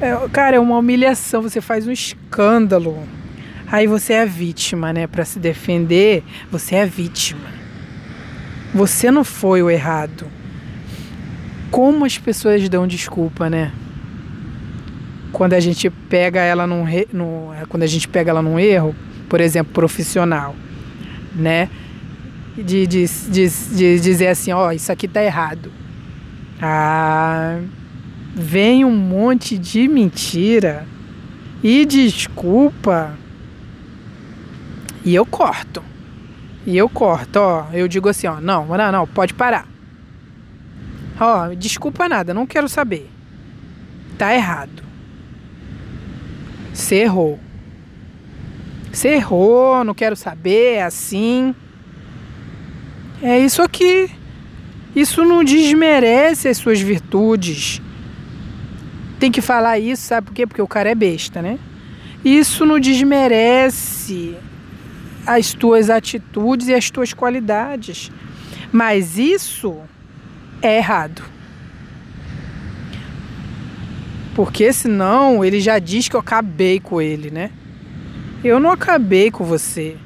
é, cara, é uma humilhação, você faz um escândalo. Aí você é vítima, né? Para se defender, você é vítima. Você não foi o errado. Como as pessoas dão desculpa, né? Quando a gente pega ela num, re... no... quando a gente pega ela num erro, por exemplo, profissional, né? De, de, de, de dizer assim, ó, oh, isso aqui tá errado. Ah, vem um monte de mentira e desculpa e eu corto. E eu corto, ó. Eu digo assim, ó, não, não, não, pode parar. Ó, desculpa nada, não quero saber. Tá errado. Você errou. Você errou, não quero saber, é assim. É isso aqui. Isso não desmerece as suas virtudes tem que falar isso, sabe por quê? Porque o cara é besta, né? Isso não desmerece as tuas atitudes e as tuas qualidades. Mas isso é errado. Porque senão ele já diz que eu acabei com ele, né? Eu não acabei com você.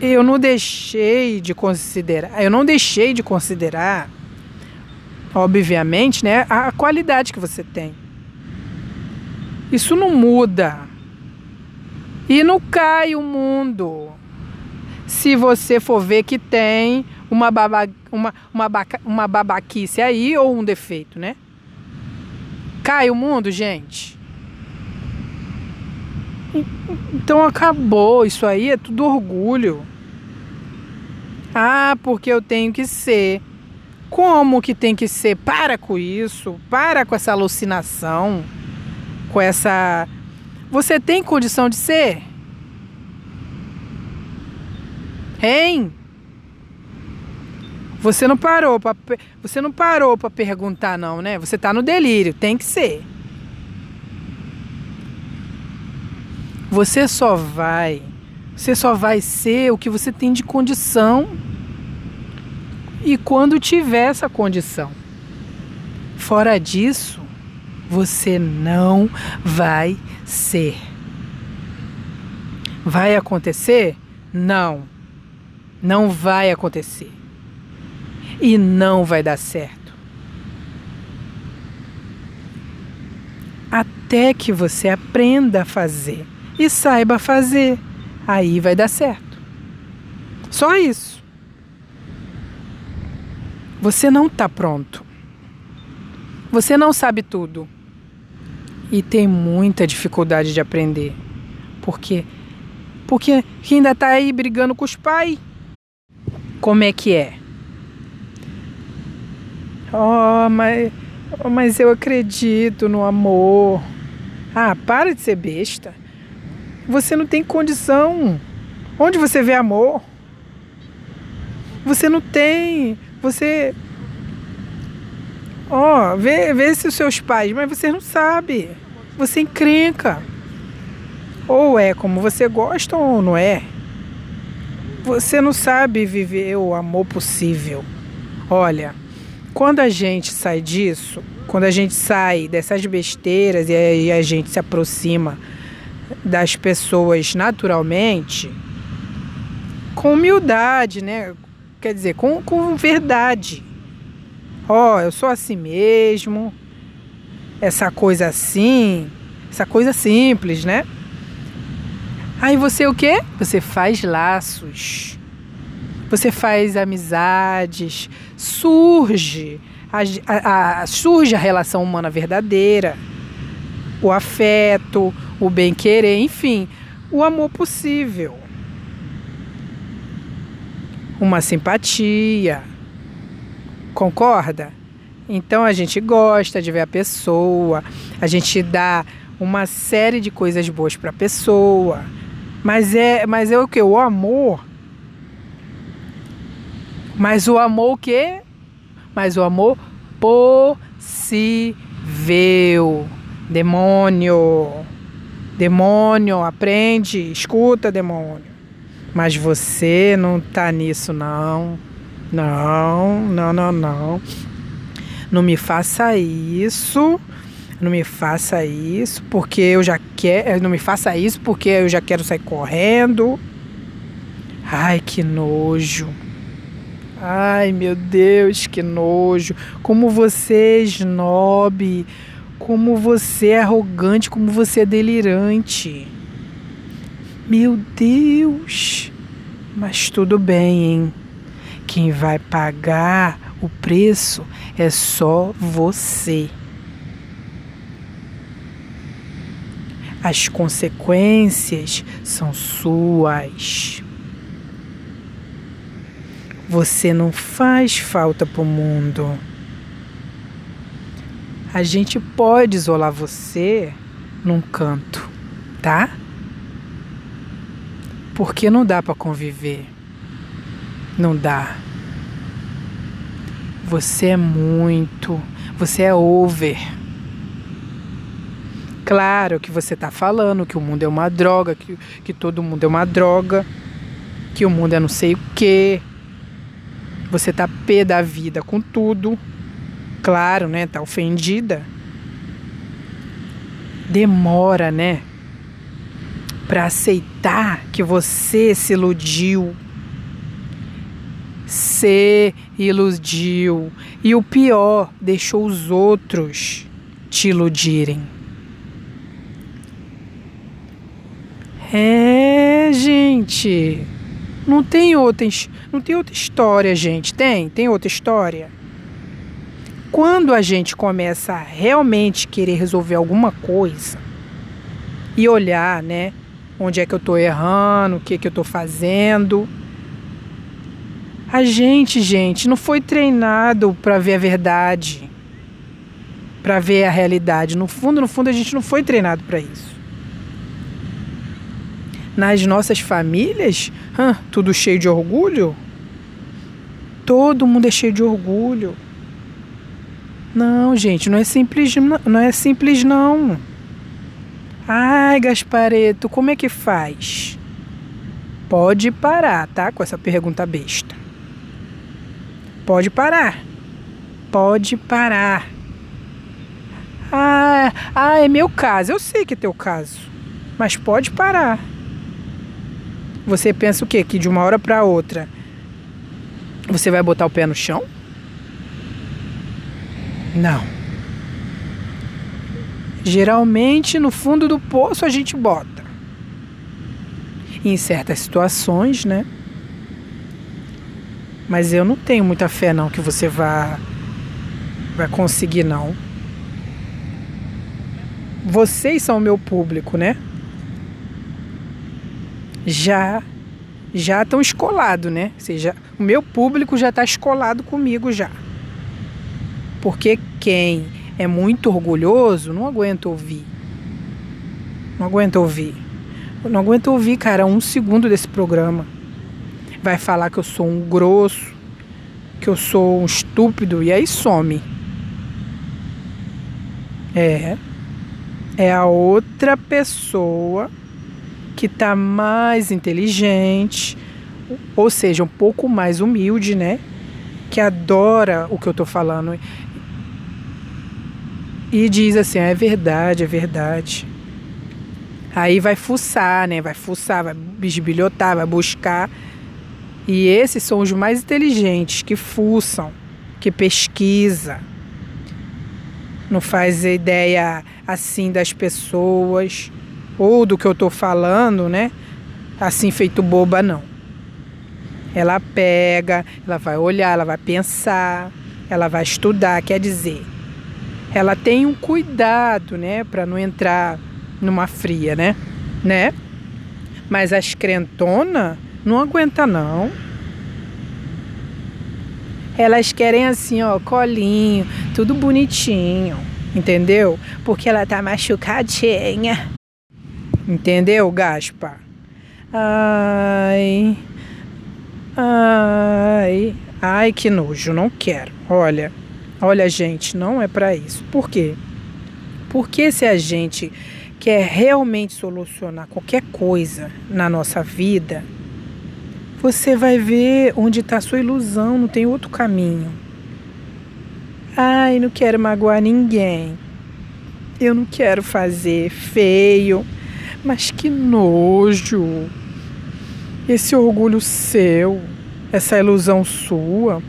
Eu não deixei de considerar. Eu não deixei de considerar obviamente, né, a qualidade que você tem. Isso não muda. E não cai o mundo. Se você for ver que tem uma, baba, uma, uma, baca, uma babaquice aí ou um defeito, né? Cai o mundo, gente. Então acabou. Isso aí é tudo orgulho. Ah, porque eu tenho que ser como que tem que ser? Para com isso, para com essa alucinação, com essa. Você tem condição de ser? Hein? Você não parou para você não parou para perguntar não, né? Você tá no delírio, tem que ser. Você só vai, você só vai ser o que você tem de condição e quando tiver essa condição. Fora disso, você não vai ser. Vai acontecer? Não. Não vai acontecer. E não vai dar certo. Até que você aprenda a fazer e saiba fazer, aí vai dar certo. Só isso. Você não está pronto. Você não sabe tudo. E tem muita dificuldade de aprender. Por quê? Porque ainda está aí brigando com os pais. Como é que é? Oh, mas, oh, mas eu acredito no amor. Ah, para de ser besta. Você não tem condição. Onde você vê amor? Você não tem. Você. Ó, oh, vê, vê se os seus pais, mas você não sabe. Você encrenca. Ou é como você gosta ou não é. Você não sabe viver o amor possível. Olha, quando a gente sai disso, quando a gente sai dessas besteiras e a gente se aproxima das pessoas naturalmente, com humildade, né? Quer dizer, com, com verdade. Ó, oh, eu sou assim mesmo. essa coisa assim, essa coisa simples, né? Aí você o quê? Você faz laços. Você faz amizades, surge a, a, surge a relação humana verdadeira, o afeto, o bem-querer, enfim, o amor possível. Uma simpatia. Concorda? Então a gente gosta de ver a pessoa, a gente dá uma série de coisas boas para a pessoa. Mas é, mas é o que? O amor. Mas o amor o quê? Mas o amor possível. Demônio. Demônio, aprende, escuta, demônio. Mas você não tá nisso não. Não, não, não, não. Não me faça isso. Não me faça isso porque eu já quero. Não me faça isso porque eu já quero sair correndo. Ai, que nojo. Ai, meu Deus, que nojo. Como você é snob. Como você é arrogante. Como você é delirante. Meu Deus. Mas tudo bem, hein? Quem vai pagar o preço é só você. As consequências são suas. Você não faz falta para o mundo. A gente pode isolar você num canto, tá? Porque não dá para conviver. Não dá. Você é muito, você é over. Claro que você está falando que o mundo é uma droga, que, que todo mundo é uma droga, que o mundo é não sei o quê. Você tá pé da vida com tudo. Claro, né? Tá ofendida. Demora, né? Para aceitar que você se iludiu se iludiu e o pior, deixou os outros te iludirem. É, gente. Não tem outra, não tem outra história, gente. Tem? Tem outra história? Quando a gente começa a realmente querer resolver alguma coisa e olhar, né, onde é que eu tô errando, o que que eu tô fazendo, a gente, gente, não foi treinado para ver a verdade, para ver a realidade. No fundo, no fundo, a gente não foi treinado para isso. Nas nossas famílias, tudo cheio de orgulho. Todo mundo é cheio de orgulho. Não, gente, não é simples, não é simples não. Ai, Gaspareto, como é que faz? Pode parar, tá? Com essa pergunta besta. Pode parar. Pode parar. Ah, ah, é meu caso. Eu sei que é teu caso. Mas pode parar. Você pensa o quê? Que de uma hora para outra você vai botar o pé no chão? Não. Geralmente no fundo do poço a gente bota. Em certas situações, né? Mas eu não tenho muita fé não que você vá vai conseguir não. Vocês são o meu público, né? Já já estão escolado, né? Ou seja, o meu público já está escolado comigo já. Porque quem é muito orgulhoso não aguenta ouvir. Não aguenta ouvir. não aguenta ouvir, cara, um segundo desse programa vai falar que eu sou um grosso, que eu sou um estúpido e aí some. É. É a outra pessoa que tá mais inteligente, ou seja, um pouco mais humilde, né? Que adora o que eu tô falando e diz assim: ah, é verdade, é verdade. Aí vai fuçar, né? Vai fuçar, vai bisbilhotar, vai buscar e esses são os mais inteligentes, que fuçam, que pesquisa. não faz ideia assim das pessoas ou do que eu tô falando, né? Assim feito boba não. Ela pega, ela vai olhar, ela vai pensar, ela vai estudar, quer dizer, ela tem um cuidado, né, para não entrar numa fria, né? Né? Mas as crentona não aguenta não. Elas querem assim, ó, colinho, tudo bonitinho, entendeu? Porque ela tá machucadinha. Entendeu, Gaspa? Ai. Ai. Ai, que nojo, não quero. Olha, olha, gente, não é para isso. Por quê? Porque se a gente quer realmente solucionar qualquer coisa na nossa vida, você vai ver onde está sua ilusão, não tem outro caminho. Ai, não quero magoar ninguém. Eu não quero fazer feio. Mas que nojo. Esse orgulho seu, essa ilusão sua.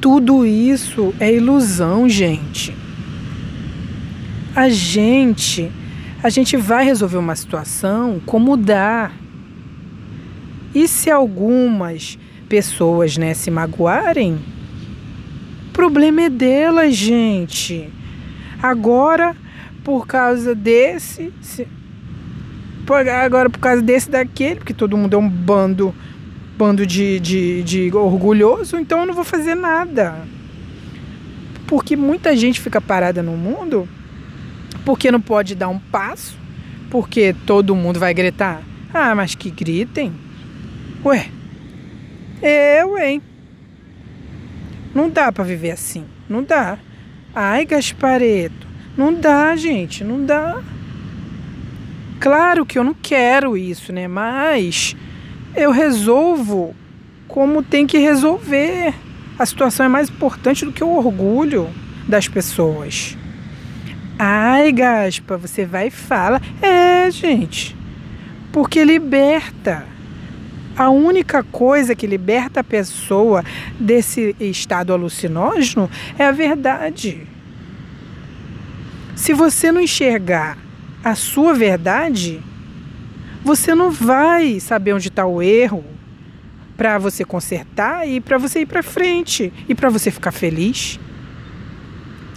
Tudo isso é ilusão, gente. A gente, a gente vai resolver uma situação com mudar. E se algumas pessoas né, se magoarem, o problema é delas, gente. Agora, por causa desse. Se, agora, por causa desse daquele, porque todo mundo é um bando, bando de, de, de orgulhoso, então eu não vou fazer nada. Porque muita gente fica parada no mundo porque não pode dar um passo, porque todo mundo vai gritar. Ah, mas que gritem. Ué, eu, hein? Não dá para viver assim. Não dá. Ai, Gaspareto. Não dá, gente. Não dá. Claro que eu não quero isso, né? Mas eu resolvo como tem que resolver. A situação é mais importante do que o orgulho das pessoas. Ai, Gaspa, você vai e fala. É, gente. Porque liberta. A única coisa que liberta a pessoa desse estado alucinógeno é a verdade. Se você não enxergar a sua verdade, você não vai saber onde está o erro para você consertar e para você ir para frente e para você ficar feliz.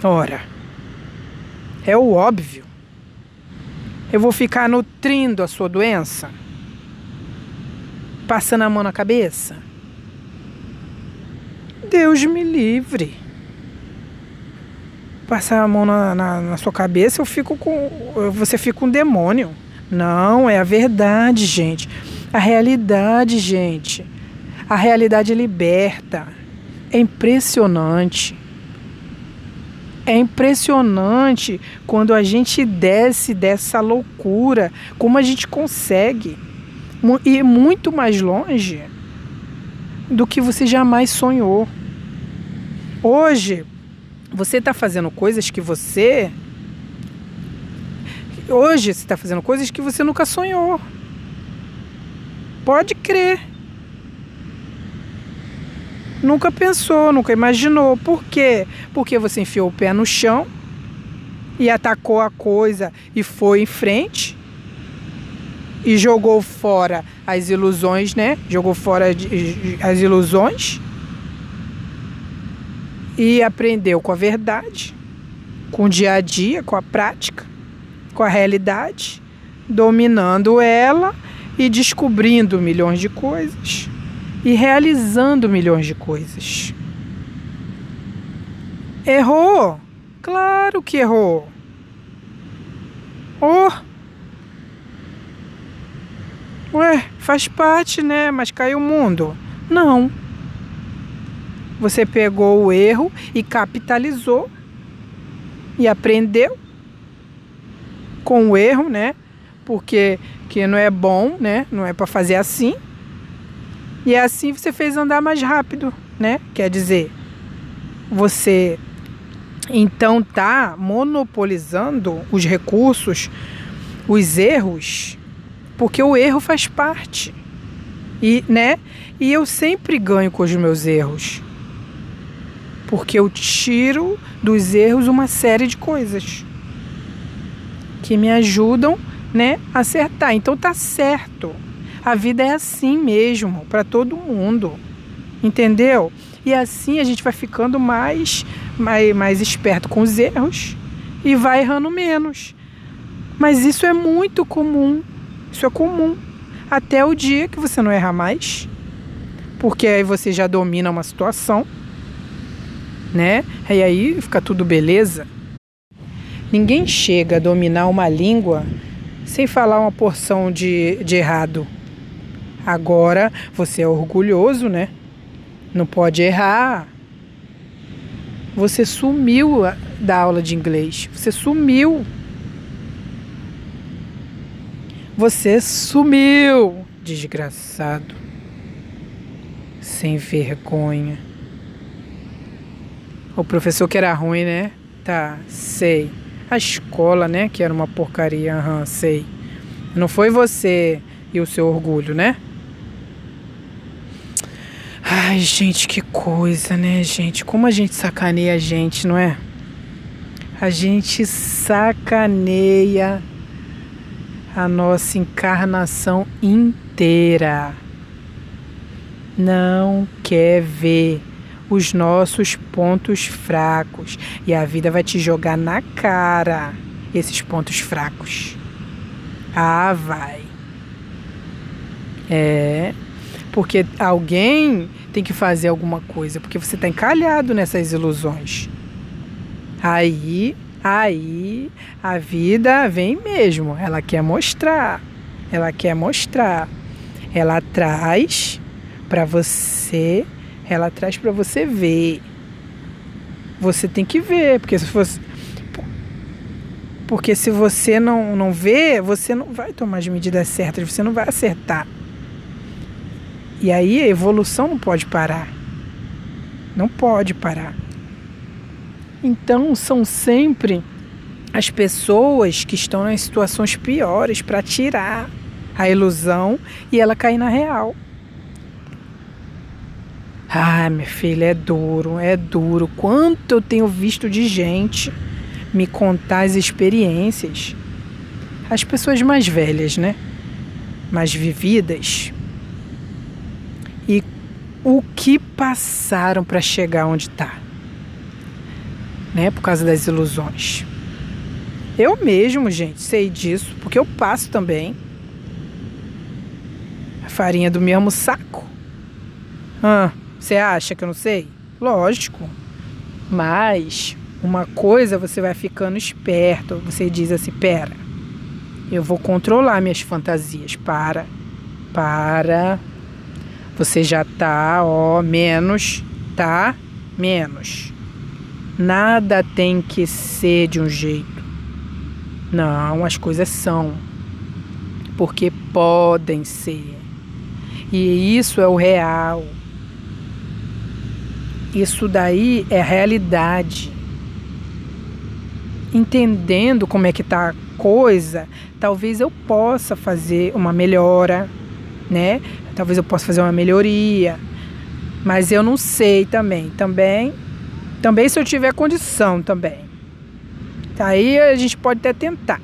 Ora, é o óbvio. Eu vou ficar nutrindo a sua doença? passando a mão na cabeça? Deus me livre. Passar a mão na, na, na, sua cabeça, eu fico com. Você fica um demônio. Não, é a verdade, gente. A realidade, gente. A realidade liberta. É impressionante. É impressionante quando a gente desce dessa loucura, como a gente consegue ir muito mais longe do que você jamais sonhou. Hoje, você está fazendo coisas que você. Hoje você está fazendo coisas que você nunca sonhou. Pode crer. Nunca pensou, nunca imaginou. Por quê? Porque você enfiou o pé no chão e atacou a coisa e foi em frente e jogou fora as ilusões, né? Jogou fora as ilusões e aprendeu com a verdade, com o dia a dia, com a prática, com a realidade, dominando ela e descobrindo milhões de coisas e realizando milhões de coisas. Errou? Claro que errou. Oh, Ué, faz parte, né? Mas caiu o mundo. Não. Você pegou o erro e capitalizou e aprendeu com o erro, né? Porque que não é bom, né? Não é para fazer assim. E assim você fez andar mais rápido, né? Quer dizer, você então tá monopolizando os recursos, os erros porque o erro faz parte. E, né? E eu sempre ganho com os meus erros. Porque eu tiro dos erros uma série de coisas que me ajudam, né, a acertar. Então tá certo. A vida é assim mesmo para todo mundo. Entendeu? E assim a gente vai ficando mais, mais, mais esperto com os erros e vai errando menos. Mas isso é muito comum. Isso é comum. Até o dia que você não erra mais. Porque aí você já domina uma situação, né? E aí fica tudo beleza. Ninguém chega a dominar uma língua sem falar uma porção de, de errado. Agora você é orgulhoso, né? Não pode errar. Você sumiu da aula de inglês. Você sumiu. Você sumiu, desgraçado. Sem vergonha. O professor que era ruim, né? Tá, sei. A escola, né? Que era uma porcaria, aham, sei. Não foi você e o seu orgulho, né? Ai, gente, que coisa, né, gente? Como a gente sacaneia a gente, não é? A gente sacaneia a nossa encarnação inteira. Não quer ver os nossos pontos fracos e a vida vai te jogar na cara esses pontos fracos. Ah, vai. É, porque alguém tem que fazer alguma coisa, porque você está encalhado nessas ilusões. Aí, aí a vida vem mesmo, ela quer mostrar, ela quer mostrar. Ela traz para você, ela traz para você ver. Você tem que ver, porque se fosse porque se você não, não vê, você não vai tomar as medidas certas, você não vai acertar. E aí a evolução não pode parar. Não pode parar. Então são sempre as pessoas que estão nas situações piores para tirar a ilusão e ela cair na real. Ah, minha filha, é duro, é duro. Quanto eu tenho visto de gente me contar as experiências. As pessoas mais velhas, né? Mais vividas, e o que passaram para chegar onde está, né? Por causa das ilusões. Eu mesmo, gente, sei disso, porque eu passo também. A farinha do mesmo saco. Ah, você acha que eu não sei? Lógico. Mas uma coisa você vai ficando esperto. Você diz assim: pera, eu vou controlar minhas fantasias. Para, para. Você já tá, ó, menos, tá? Menos. Nada tem que ser de um jeito. Não, as coisas são. Porque podem ser. E isso é o real. Isso daí é realidade. Entendendo como é que tá a coisa, talvez eu possa fazer uma melhora, né? Talvez eu possa fazer uma melhoria, mas eu não sei também. Também, também se eu tiver condição também. Aí a gente pode até tentar.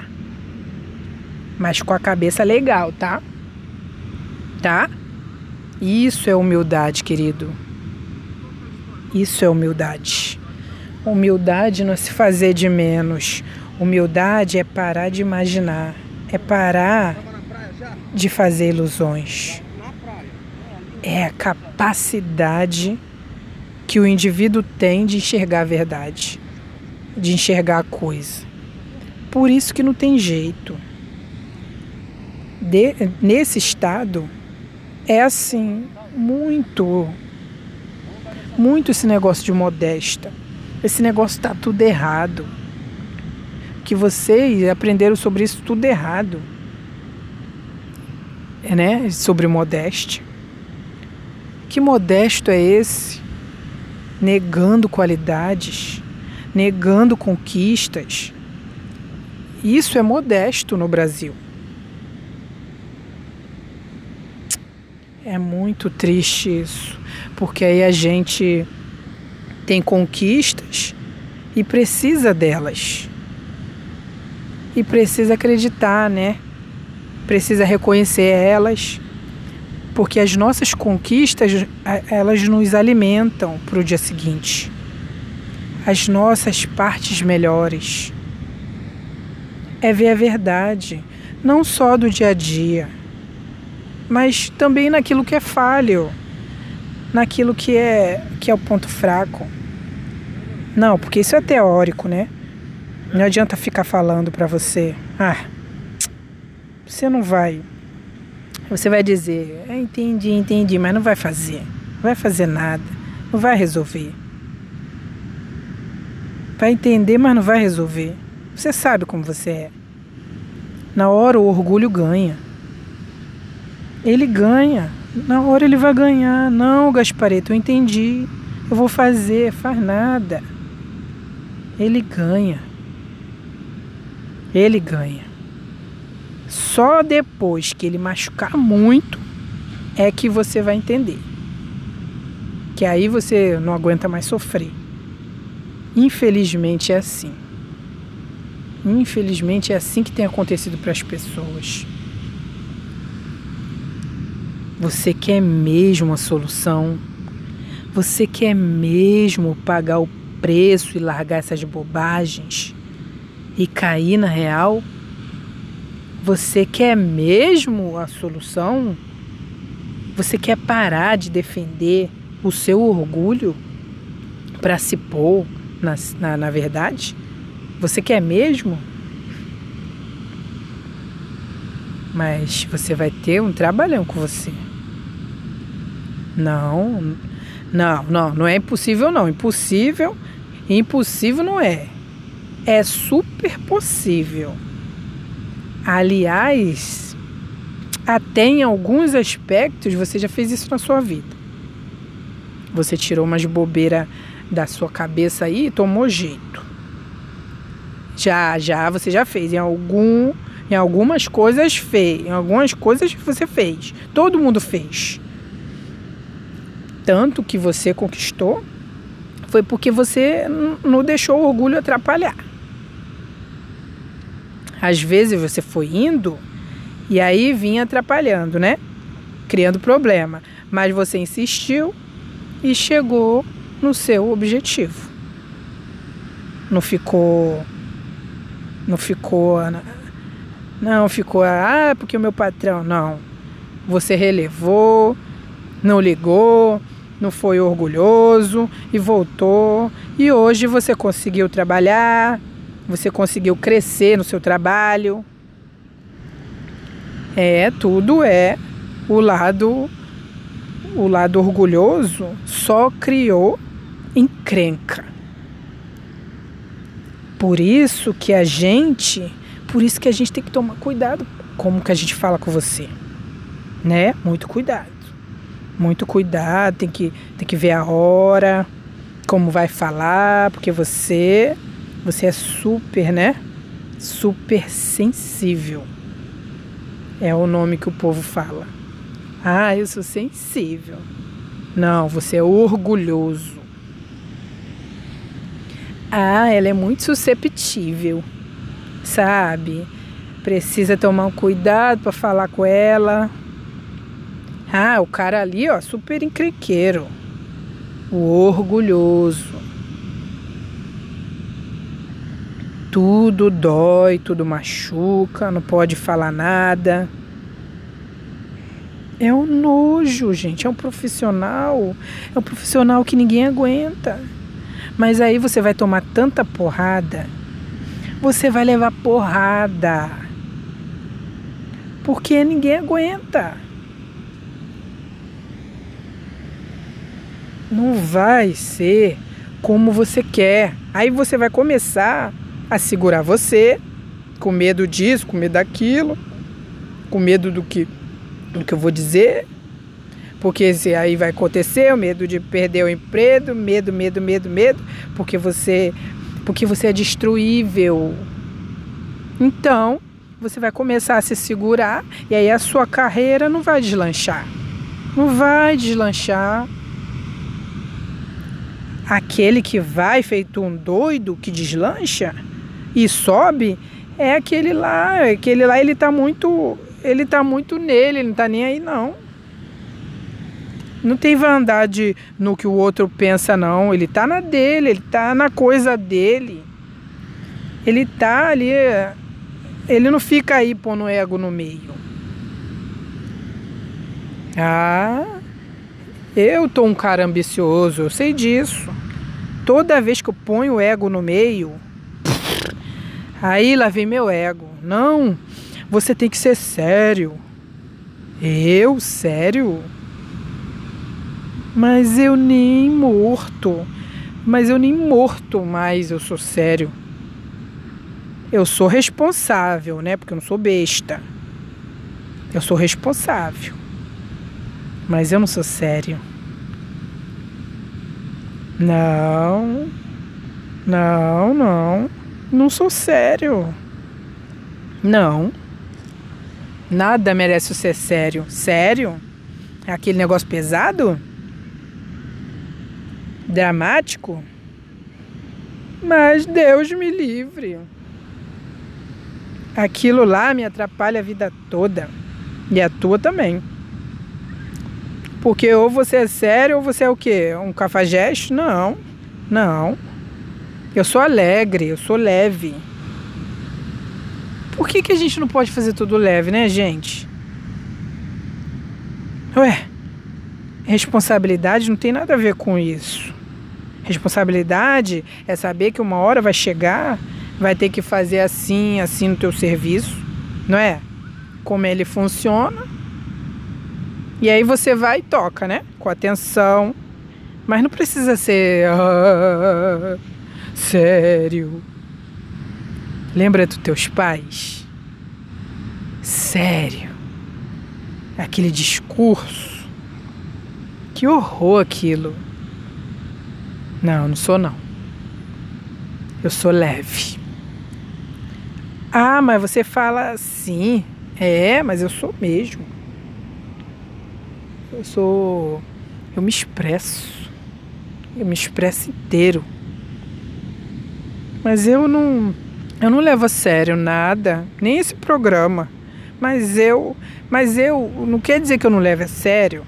Mas com a cabeça legal, tá? Tá? Isso é humildade, querido. Isso é humildade. Humildade não é se fazer de menos. Humildade é parar de imaginar. É parar de fazer ilusões é a capacidade que o indivíduo tem de enxergar a verdade, de enxergar a coisa. Por isso que não tem jeito. De, nesse estado, é assim, muito, muito esse negócio de modesta. Esse negócio tá tudo errado. Que vocês aprenderam sobre isso tudo errado. É, né? Sobre modéstia. Que modesto é esse? Negando qualidades, negando conquistas. Isso é modesto no Brasil. É muito triste isso, porque aí a gente tem conquistas e precisa delas. E precisa acreditar, né? Precisa reconhecer elas, porque as nossas conquistas, elas nos alimentam para o dia seguinte. As nossas partes melhores. É ver a verdade, não só do dia a dia, mas também naquilo que é falho, naquilo que é que é o ponto fraco. Não, porque isso é teórico, né? Não adianta ficar falando para você. Ah, você não vai. Você vai dizer, é, entendi, entendi, mas não vai fazer. Não vai fazer nada. Não vai resolver. Vai entender, mas não vai resolver. Você sabe como você é. Na hora o orgulho ganha. Ele ganha. Na hora ele vai ganhar. Não, Gaspareto, eu entendi. Eu vou fazer. Faz nada. Ele ganha. Ele ganha. Só depois que ele machucar muito é que você vai entender. Que aí você não aguenta mais sofrer. Infelizmente é assim. Infelizmente é assim que tem acontecido para as pessoas. Você quer mesmo a solução? Você quer mesmo pagar o preço e largar essas bobagens e cair na real? Você quer mesmo a solução? Você quer parar de defender o seu orgulho para se pôr na, na, na verdade? Você quer mesmo? Mas você vai ter um trabalhão com você. Não, não, não, não é impossível não. Impossível, impossível não é. É super possível. Aliás, até em alguns aspectos você já fez isso na sua vida. Você tirou umas bobeira da sua cabeça aí e tomou jeito. Já, já, você já fez. Em algum, em algumas coisas fez. Em algumas coisas você fez. Todo mundo fez. Tanto que você conquistou foi porque você não deixou o orgulho atrapalhar. Às vezes você foi indo e aí vinha atrapalhando, né? Criando problema. Mas você insistiu e chegou no seu objetivo. Não ficou não ficou. Não ficou. Ah, porque o meu patrão. Não. Você relevou, não ligou, não foi orgulhoso e voltou. E hoje você conseguiu trabalhar, você conseguiu crescer no seu trabalho. É, tudo é o lado o lado orgulhoso só criou encrenca. Por isso que a gente, por isso que a gente tem que tomar cuidado como que a gente fala com você, né? Muito cuidado. Muito cuidado, tem que tem que ver a hora, como vai falar, porque você você é super, né? Super sensível. É o nome que o povo fala. Ah, eu sou sensível. Não, você é orgulhoso. Ah, ela é muito susceptível, sabe? Precisa tomar um cuidado para falar com ela. Ah, o cara ali, ó, super encrenqueiro. O orgulhoso. Tudo dói, tudo machuca, não pode falar nada. É um nojo, gente. É um profissional. É um profissional que ninguém aguenta. Mas aí você vai tomar tanta porrada, você vai levar porrada. Porque ninguém aguenta. Não vai ser como você quer. Aí você vai começar a segurar você, com medo disso, com medo daquilo, com medo do que, do que eu vou dizer, porque se aí vai acontecer o medo de perder o emprego, medo, medo, medo, medo, porque você porque você é destruível. Então, você vai começar a se segurar e aí a sua carreira não vai deslanchar. Não vai deslanchar. Aquele que vai feito um doido, que deslancha e sobe, é aquele lá, aquele lá ele tá muito, ele tá muito nele, ele não tá nem aí não. Não tem vandade no que o outro pensa não, ele tá na dele, ele tá na coisa dele. Ele tá ali, ele não fica aí pondo ego no meio. Ah, eu tô um cara ambicioso, eu sei disso. Toda vez que eu ponho o ego no meio, aí lá vem meu ego. Não, você tem que ser sério. Eu, sério? Mas eu nem morto. Mas eu nem morto mais eu sou sério. Eu sou responsável, né? Porque eu não sou besta. Eu sou responsável mas eu não sou sério. Não, não, não, não sou sério. Não, nada merece ser sério. Sério? É aquele negócio pesado? Dramático? Mas Deus me livre. Aquilo lá me atrapalha a vida toda. E a tua também. Porque ou você é sério ou você é o quê? Um cafajeste? Não, não. Eu sou alegre, eu sou leve. Por que, que a gente não pode fazer tudo leve, né, gente? Ué, responsabilidade não tem nada a ver com isso. Responsabilidade é saber que uma hora vai chegar, vai ter que fazer assim, assim no teu serviço, não é? Como ele funciona e aí você vai e toca, né? Com atenção. Mas não precisa ser. Ah, sério. Lembra dos teus pais? Sério. Aquele discurso. Que horror aquilo. Não, não sou não. Eu sou leve. Ah, mas você fala assim. É, mas eu sou mesmo. Eu sou. Eu me expresso. Eu me expresso inteiro. Mas eu não. Eu não levo a sério nada, nem esse programa. Mas eu. Mas eu. Não quer dizer que eu não levo a sério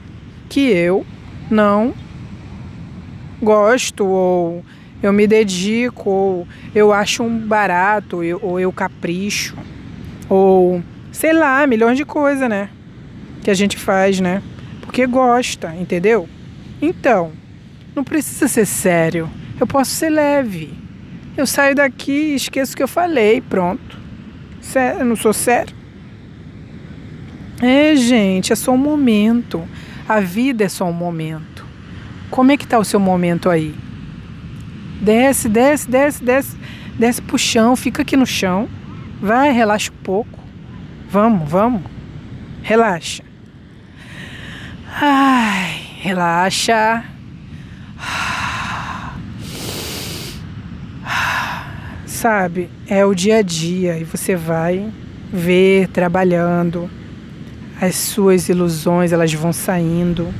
que eu não gosto ou eu me dedico ou eu acho um barato ou eu capricho ou sei lá, milhões de coisas, né? Que a gente faz, né? Porque gosta, entendeu? Então, não precisa ser sério. Eu posso ser leve. Eu saio daqui e esqueço o que eu falei, pronto. Sério, eu não sou sério. É, gente, é só um momento. A vida é só um momento. Como é que tá o seu momento aí? Desce, desce, desce, desce, desce pro chão, fica aqui no chão. Vai, relaxa um pouco. Vamos, vamos. Relaxa. Ai, relaxa. Sabe, é o dia a dia e você vai ver trabalhando. As suas ilusões, elas vão saindo.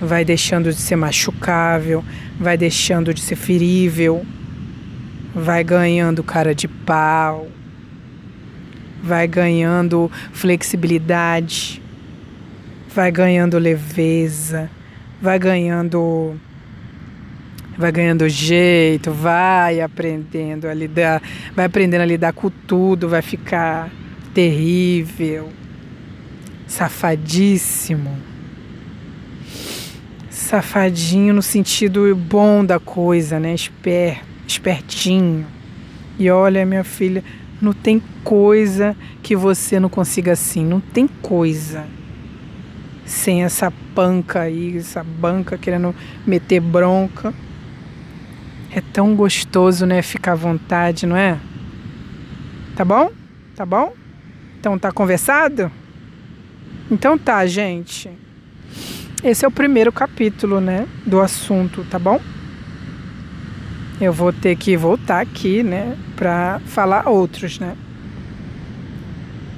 Vai deixando de ser machucável, vai deixando de ser ferível. Vai ganhando cara de pau. Vai ganhando flexibilidade vai ganhando leveza, vai ganhando vai ganhando jeito, vai aprendendo a lidar, vai aprendendo a lidar com tudo, vai ficar terrível, safadíssimo. Safadinho no sentido bom da coisa, né? Esper, espertinho. E olha, minha filha, não tem coisa que você não consiga assim, não tem coisa sem essa panca aí, essa banca querendo meter bronca. É tão gostoso, né? Ficar à vontade, não é? Tá bom? Tá bom? Então tá conversado? Então tá, gente. Esse é o primeiro capítulo, né, do assunto, tá bom? Eu vou ter que voltar aqui, né, para falar outros, né?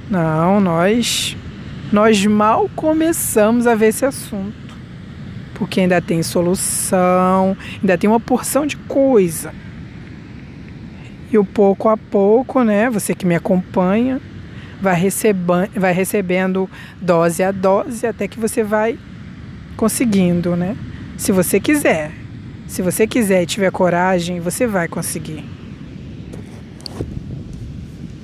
Não, nós nós mal começamos a ver esse assunto. porque ainda tem solução, ainda tem uma porção de coisa. E o pouco a pouco, né? Você que me acompanha, vai, receba, vai recebendo dose a dose até que você vai conseguindo, né? Se você quiser. Se você quiser e tiver coragem, você vai conseguir.